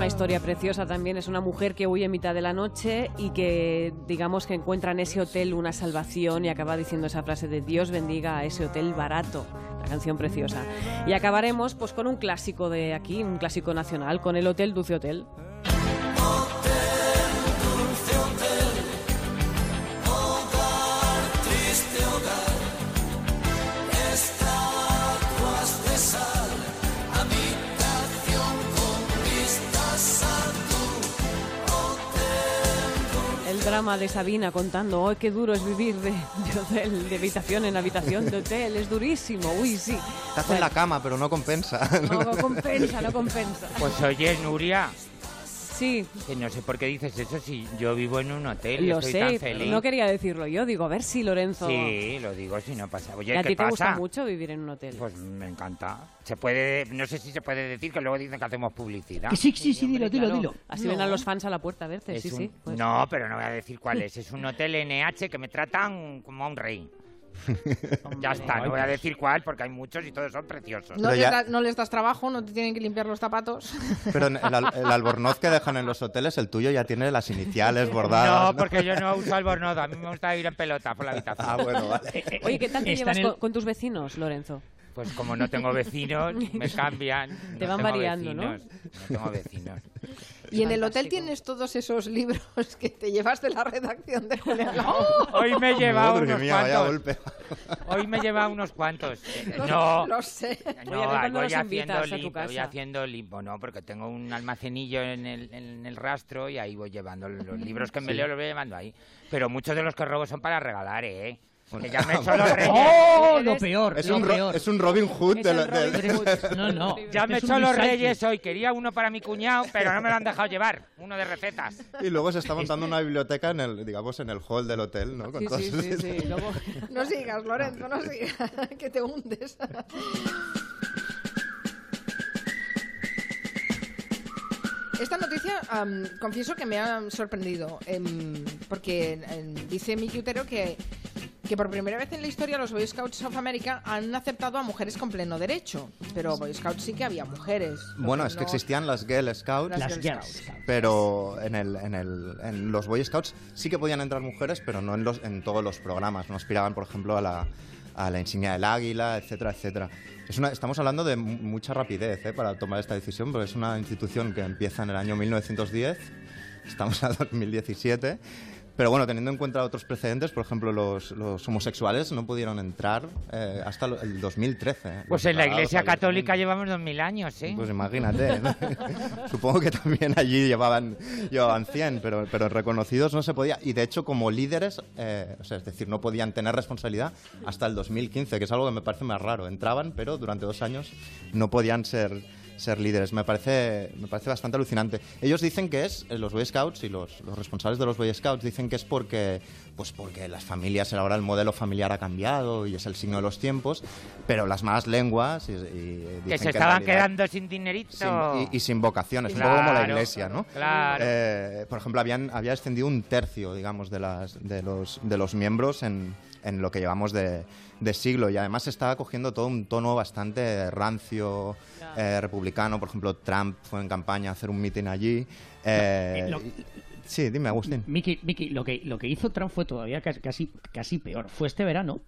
Speaker 2: Una historia preciosa también. Es una mujer que huye en mitad de la noche y que, digamos, que encuentra en ese hotel una salvación y acaba diciendo esa frase de Dios bendiga a ese hotel barato. La canción preciosa. Y acabaremos pues con un clásico de aquí, un clásico nacional, con el Hotel Dulce Hotel. Drama de Sabina contando, ¡ay, qué duro es vivir de, de hotel, de habitación en habitación de hotel! Es durísimo, uy, sí.
Speaker 3: Te hacen la cama, pero no compensa.
Speaker 2: No, no compensa, no compensa.
Speaker 4: Pues oye, Nuria.
Speaker 2: Sí.
Speaker 4: Que no sé por qué dices eso si yo vivo en un hotel y
Speaker 2: Lo
Speaker 4: estoy
Speaker 2: sé,
Speaker 4: tan
Speaker 2: pero
Speaker 4: feliz.
Speaker 2: no quería decirlo yo. Digo, a ver si Lorenzo...
Speaker 4: Sí, lo digo si no pasa. Oye,
Speaker 2: ¿Y a
Speaker 4: ¿qué
Speaker 2: ti te
Speaker 4: pasa?
Speaker 2: gusta mucho vivir en un hotel?
Speaker 4: Pues me encanta. Se puede, no sé si se puede decir que luego dicen que hacemos publicidad.
Speaker 7: Que sí, sí, sí, dilo, dilo, dilo.
Speaker 2: Así
Speaker 7: No.
Speaker 2: ven a los fans a la puerta a verte,
Speaker 4: Es
Speaker 2: sí,
Speaker 4: un-
Speaker 2: sí. pues.
Speaker 4: No, pero no voy a decir cuál es. Es un hotel NH que me tratan como a un rey. Ya está, no voy a decir cuál porque hay muchos y todos son preciosos.
Speaker 1: No les, da- no les das trabajo, no te tienen que limpiar los zapatos. [laughs]
Speaker 3: Pero el, al- el albornoz que dejan en los hoteles, el tuyo ya tiene las iniciales [laughs] bordadas.
Speaker 4: No, porque yo no uso albornoz. A mí me gusta ir en pelota por la habitación.
Speaker 3: Ah, bueno, vale. [laughs]
Speaker 2: Oye, ¿qué tal te llevas
Speaker 4: el-
Speaker 2: con, con tus vecinos, Lorenzo?
Speaker 4: Pues como no tengo vecinos, me cambian.
Speaker 2: Te
Speaker 4: no
Speaker 2: van variando, ¿no?
Speaker 4: No tengo vecinos.
Speaker 1: Y en el hotel tienes todos esos libros que te llevas de la redacción de Julián [laughs] Lao.
Speaker 4: Hoy me he llevado
Speaker 3: Madre
Speaker 4: unos
Speaker 3: mía, vaya
Speaker 4: cuantos.
Speaker 3: golpe.
Speaker 4: Hoy me he llevado unos cuantos. [laughs] Eh,
Speaker 1: Lo-
Speaker 4: no,
Speaker 1: lo sé.
Speaker 4: No,
Speaker 2: Oye, a
Speaker 4: voy haciendo limpo, voy haciendo limpo, no, porque tengo un almacenillo en el, en el rastro y ahí voy llevando los [laughs] libros que me
Speaker 3: Sí.
Speaker 4: leo, los voy llevando ahí. Pero muchos de los que robo son para regalar, ¿eh? Que ya me he hecho [laughs] los reyes.
Speaker 7: ¡Oh, lo peor!
Speaker 3: Es
Speaker 7: lo
Speaker 3: un, ro-
Speaker 7: peor.
Speaker 3: es un Robin Hood
Speaker 7: Es
Speaker 3: de
Speaker 7: el
Speaker 3: lo-
Speaker 7: Robin
Speaker 3: del-
Speaker 7: Hood. No, no. [laughs]
Speaker 4: Ya me he hecho los reyes hoy. Quería uno para mi cuñado, pero no me lo han dejado llevar. Uno de recetas.
Speaker 3: Y luego se está [laughs] montando una biblioteca en el, digamos, en el hall del hotel, ¿no? Con
Speaker 1: Sí,
Speaker 3: todos
Speaker 1: sí, sí, luego- No sigas, Lorenzo, no sigas, que te hundes. Esta noticia, confieso que me ha sorprendido, em, porque em, dice Utero que, que por primera vez en la historia los Boy Scouts of America han aceptado a mujeres con pleno derecho, pero Boy Scouts sí que había mujeres.
Speaker 3: Bueno, es que
Speaker 1: no-
Speaker 3: existían las Girl Scouts,
Speaker 1: Las Girl Las Scouts.
Speaker 3: pero en, el, en, el, en los Boy Scouts sí que podían entrar mujeres, pero no en, los, en todos los programas. No aspiraban, por ejemplo, a la, a la insignia del águila, etcétera, etcétera. Es una, estamos hablando de mu- mucha rapidez ¿eh? para tomar esta decisión, porque es una institución que empieza en el año 1910, estamos a 2017. Pero bueno, teniendo en cuenta otros precedentes, por ejemplo, los, los homosexuales no pudieron entrar eh, hasta el 2013. ¿eh?
Speaker 4: Pues en la Iglesia. Católica llevamos dos mil años, ¿eh?
Speaker 3: Pues imagínate. [laughs] Supongo que también allí llevaban, llevaban 100, pero, pero reconocidos no se podía. Y de hecho, como líderes, eh, o sea, es decir, no podían tener responsabilidad hasta el 2015, que es algo que me parece más raro. Entraban, pero durante dos años no podían ser, ser líderes. Me parece, me parece bastante alucinante. Ellos dicen que es, eh, los Boy Scouts y los, los responsables de los Boy Scouts dicen que es porque, pues porque las familias, ahora el modelo familiar ha cambiado y es el signo de los tiempos, pero las malas lenguas y, y
Speaker 4: Que
Speaker 3: dicen
Speaker 4: se
Speaker 3: en
Speaker 4: estaban
Speaker 3: realidad-
Speaker 4: quedando sin dinerito.
Speaker 3: sin- y, y sin vocaciones, un poco como la
Speaker 4: Claro,
Speaker 3: iglesia, ¿no?
Speaker 4: claro.
Speaker 3: Eh, por ejemplo, habían, había descendido un tercio, digamos, de, las, de, los, de los miembros en, en lo que llevamos de, de siglo y además estaba cogiendo todo un tono bastante rancio, eh, republicano. Por ejemplo, Trump fue en campaña a hacer un mitin allí. eh,
Speaker 7: lo-
Speaker 3: y- sí, dime, Agustín.
Speaker 7: Miki, Miki, lo que, lo que hizo Trump fue todavía casi, peor. Fue este verano,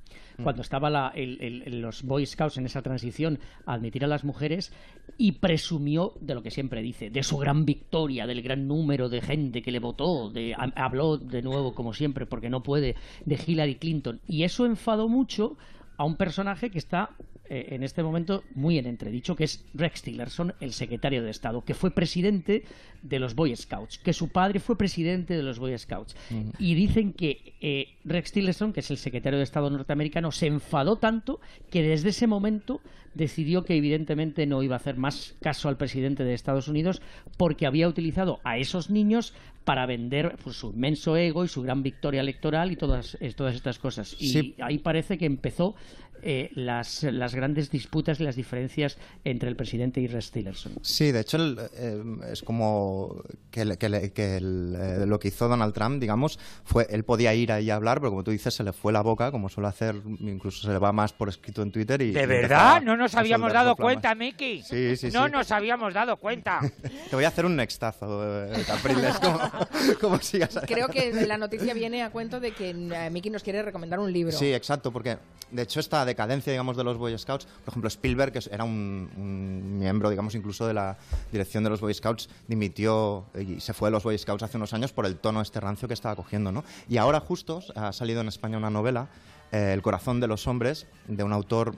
Speaker 7: cuando estaba la- el- el- los Boy Scouts en esa transición a admitir a las mujeres y presumió de lo que siempre dice, de su gran victoria, del gran número de gente que le votó, de, ha- habló de nuevo, como siempre, porque no puede, de Hillary Clinton. Y eso enfadó mucho a un personaje que está eh, en este momento muy en entredicho, que es Rex Tillerson, el secretario de Estado, que fue presidente de los Boy Scouts, que su padre fue presidente de los Boy Scouts. Y dicen que eh, Rex Tillerson, que es el secretario de Estado norteamericano, se enfadó tanto que desde ese momento decidió que evidentemente no iba a hacer más caso al presidente de Estados Unidos porque había utilizado a esos niños para vender pues, su inmenso ego y su gran victoria electoral y todas, eh, todas estas cosas. Y
Speaker 3: Sí.
Speaker 7: ahí parece que empezó eh, las, las grandes disputas y las diferencias entre el presidente y Rex Tillerson.
Speaker 3: Sí, de hecho el, eh, es como que, le- que le- que el, eh, lo que hizo Donald Trump, digamos, fue él podía ir ahí a hablar, pero como tú dices, se le fue la boca, como suele hacer, incluso se le va más por escrito en Twitter. Y,
Speaker 4: ¿De
Speaker 3: y
Speaker 4: verdad? No nos habíamos dado cuenta, Miki.
Speaker 3: Sí, sí,
Speaker 4: No
Speaker 3: sí.
Speaker 4: nos habíamos dado cuenta. [laughs]
Speaker 3: Te voy a hacer un nextazo, eh, Capriles, como, [laughs] como sigas.
Speaker 1: Creo que la noticia viene a cuento de que eh, Miki nos quiere recomendar un libro.
Speaker 3: Sí, exacto, porque de hecho esta decadencia, digamos, de los Boy Scouts, por ejemplo, Spielberg, que era un, un miembro, digamos, incluso de la dirección de los Boy Scouts, dimitió y se fue de los Boy Scouts hace unos años por el tono este rancio que estaba cogiendo, ¿no? Y ahora justo ha salido en España una novela, eh, El corazón de los hombres, de un autor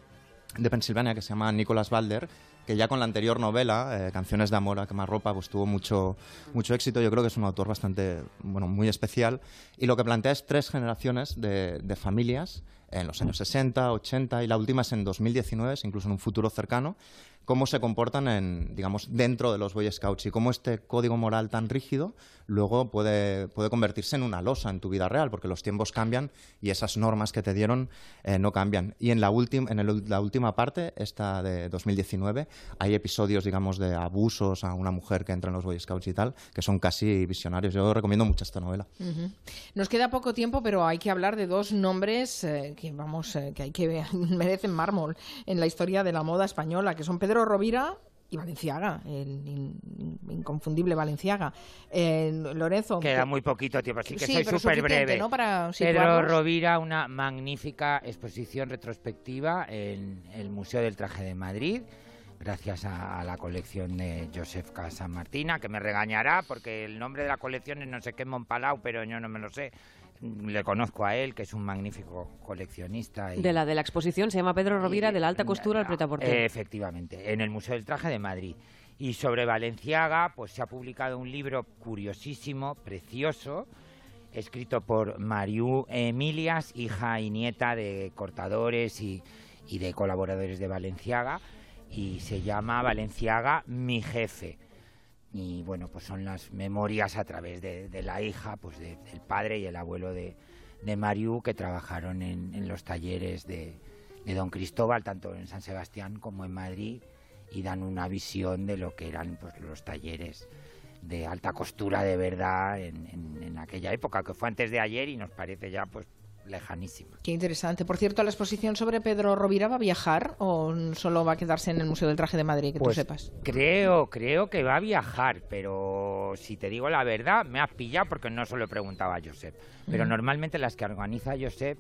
Speaker 3: de Pensilvania que se llama Nicholas Balder, que ya con la anterior novela, eh, Canciones de amor a quemarropa, pues tuvo mucho, mucho éxito. Yo creo que es un autor bastante, bueno, muy especial. Y lo que plantea es tres generaciones de, familias en los años 60, 80 y la última es en 2019, es incluso en un futuro cercano, cómo se comportan en, digamos, dentro de los Boy Scouts y cómo este código moral tan rígido luego puede, puede convertirse en una losa en tu vida real, porque los tiempos cambian y esas normas que te dieron eh, no cambian. Y en la, última en el- la última parte, esta de 2019, hay episodios, digamos, de abusos a una mujer que entra en los Boy Scouts y tal, que son casi visionarios. Yo recomiendo mucho esta novela.
Speaker 1: Nos queda poco tiempo, pero hay que hablar de dos nombres eh, que vamos, eh, que hay que [laughs] merecen mármol en la historia de la moda española, que son Pedro Rovira y Valenciaga, el in- in- inconfundible Valenciaga. Eh, Lorenzo.
Speaker 4: Queda
Speaker 1: que-
Speaker 4: muy poquito tiempo, así que
Speaker 1: Sí,
Speaker 4: soy súper breve.
Speaker 1: ¿no? Para
Speaker 4: Pedro. Rovira, una magnífica exposición retrospectiva en el Museo del Traje de Madrid, gracias a, a la colección de Josef Casa Martina, que me regañará porque el nombre de la colección es no sé qué Montpalau, pero yo no me lo sé. Le conozco a él, que es un magnífico coleccionista. y-
Speaker 2: De la de la exposición se llama Pedro Rovira, de la alta costura al pretaporte.
Speaker 4: Efectivamente, en el Museo del Traje de Madrid. Y sobre Valenciaga, pues se ha publicado un libro curiosísimo, precioso, escrito por Mariú Emilias, hija y nieta de cortadores y, y de colaboradores de Valenciaga, y se llama Valenciaga, mi jefe. Y bueno, pues son las memorias a través de, de la hija, pues de- del padre y el abuelo de, de Mariú, que trabajaron en, en los talleres de, de Don Cristóbal, tanto en San Sebastián como en Madrid, y dan una visión de lo que eran pues, los talleres de alta costura de verdad en, en- en aquella época, que fue antes de ayer y nos parece ya pues lejanísima.
Speaker 1: Qué interesante. Por cierto, ¿la exposición sobre Pedro Rovira va a viajar o solo va a quedarse en el Museo del Traje de Madrid, que
Speaker 4: Pues
Speaker 1: tú sepas?
Speaker 4: Creo, creo que va a viajar, pero si te digo la verdad, me has pillado porque no se lo he preguntado a Josep. Pero normalmente las que organiza Josep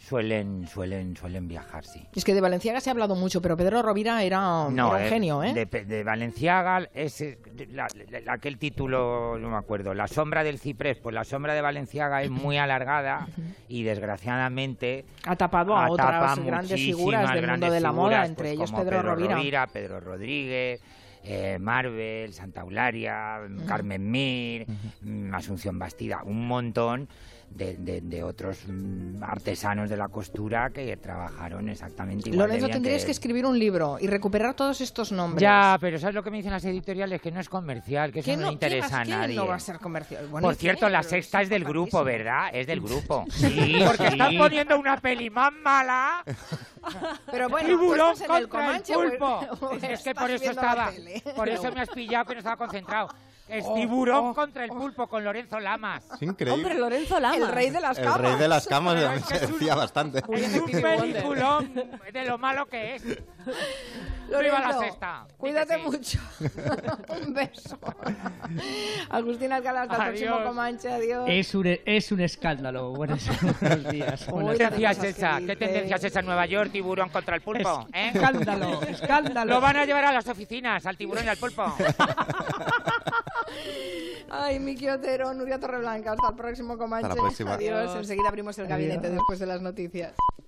Speaker 4: suelen, suelen, suelen viajar, sí.
Speaker 1: Es que de Valenciaga se ha hablado mucho, pero Pedro Rovira era, era un
Speaker 4: eh,
Speaker 1: genio, ¿eh?
Speaker 4: De, de Valenciaga, ese, la- la- aquel título, no me acuerdo, La sombra del ciprés, pues la sombra de Valenciaga es muy alargada y desgraciadamente
Speaker 1: Ha tapado a otras grandes figuras del mundo de la
Speaker 4: figuras,
Speaker 1: moda, entre
Speaker 4: pues,
Speaker 1: ellos
Speaker 4: como
Speaker 1: Pedro Rovira.
Speaker 4: Pedro Rodríguez, eh, Marvel, Santa Eulalia, Carmen Mir, mm, Asunción Bastida, un montón de, de- de otros mm, artesanos de la costura que trabajaron exactamente igual.
Speaker 1: Lorenzo, tendrías
Speaker 4: que
Speaker 1: escribir un libro y recuperar todos estos nombres.
Speaker 4: Ya, pero ¿sabes lo que me dicen las editoriales? Que no es comercial, que eso
Speaker 1: ¿Qué
Speaker 4: no,
Speaker 1: no-
Speaker 4: le interesa a nadie.
Speaker 1: no va a ser comercial? Bueno,
Speaker 4: Por
Speaker 1: ¿y
Speaker 4: cierto,
Speaker 1: qué?
Speaker 4: la
Speaker 1: Pero
Speaker 4: sexta es del grupo, ¿verdad? Es del grupo. [laughs] Sí, porque
Speaker 7: sí.
Speaker 4: están poniendo una peli más mala.
Speaker 1: Pero bueno, ¿tú
Speaker 4: Tiburón contra el
Speaker 1: Comanche
Speaker 4: pulpo.
Speaker 1: o
Speaker 4: Es, [laughs] es que por eso estaba. Por eso me has pillado que no estaba concentrado. Es
Speaker 1: Oh,
Speaker 4: tiburón
Speaker 1: oh,
Speaker 4: contra el pulpo con Lorenzo Lamas.
Speaker 3: Es increíble.
Speaker 2: Hombre, Lorenzo Lama.
Speaker 1: El rey de las
Speaker 3: El
Speaker 1: camas.
Speaker 3: rey de las camas
Speaker 4: Pero
Speaker 3: me
Speaker 4: es que es un-
Speaker 3: decía bastante.
Speaker 4: Es un peliculón de lo malo que es. [laughs] ¡Viva la
Speaker 1: Lorenzo,
Speaker 4: sexta!
Speaker 1: Cuídate
Speaker 4: que
Speaker 1: mucho. [laughs] un beso. Agustín Alcalá, hasta el próximo
Speaker 4: Adiós.
Speaker 1: Comanche. Adiós.
Speaker 7: Es un, es un escándalo. Buenos, [laughs] buenos días. Buenas
Speaker 4: ¿Qué tendencia es esa? ¿Qué tendencia es esa en Nueva York, tiburón contra el pulpo? ¿eh?
Speaker 7: Escándalo, escándalo.
Speaker 4: Lo van a llevar a las oficinas, al tiburón y al pulpo.
Speaker 1: Ay, Miki Otero, Nuria Torreblanca. Hasta el próximo Comanche.
Speaker 3: Hasta la próxima.
Speaker 1: Adiós. Enseguida abrimos el gabinete después de las noticias.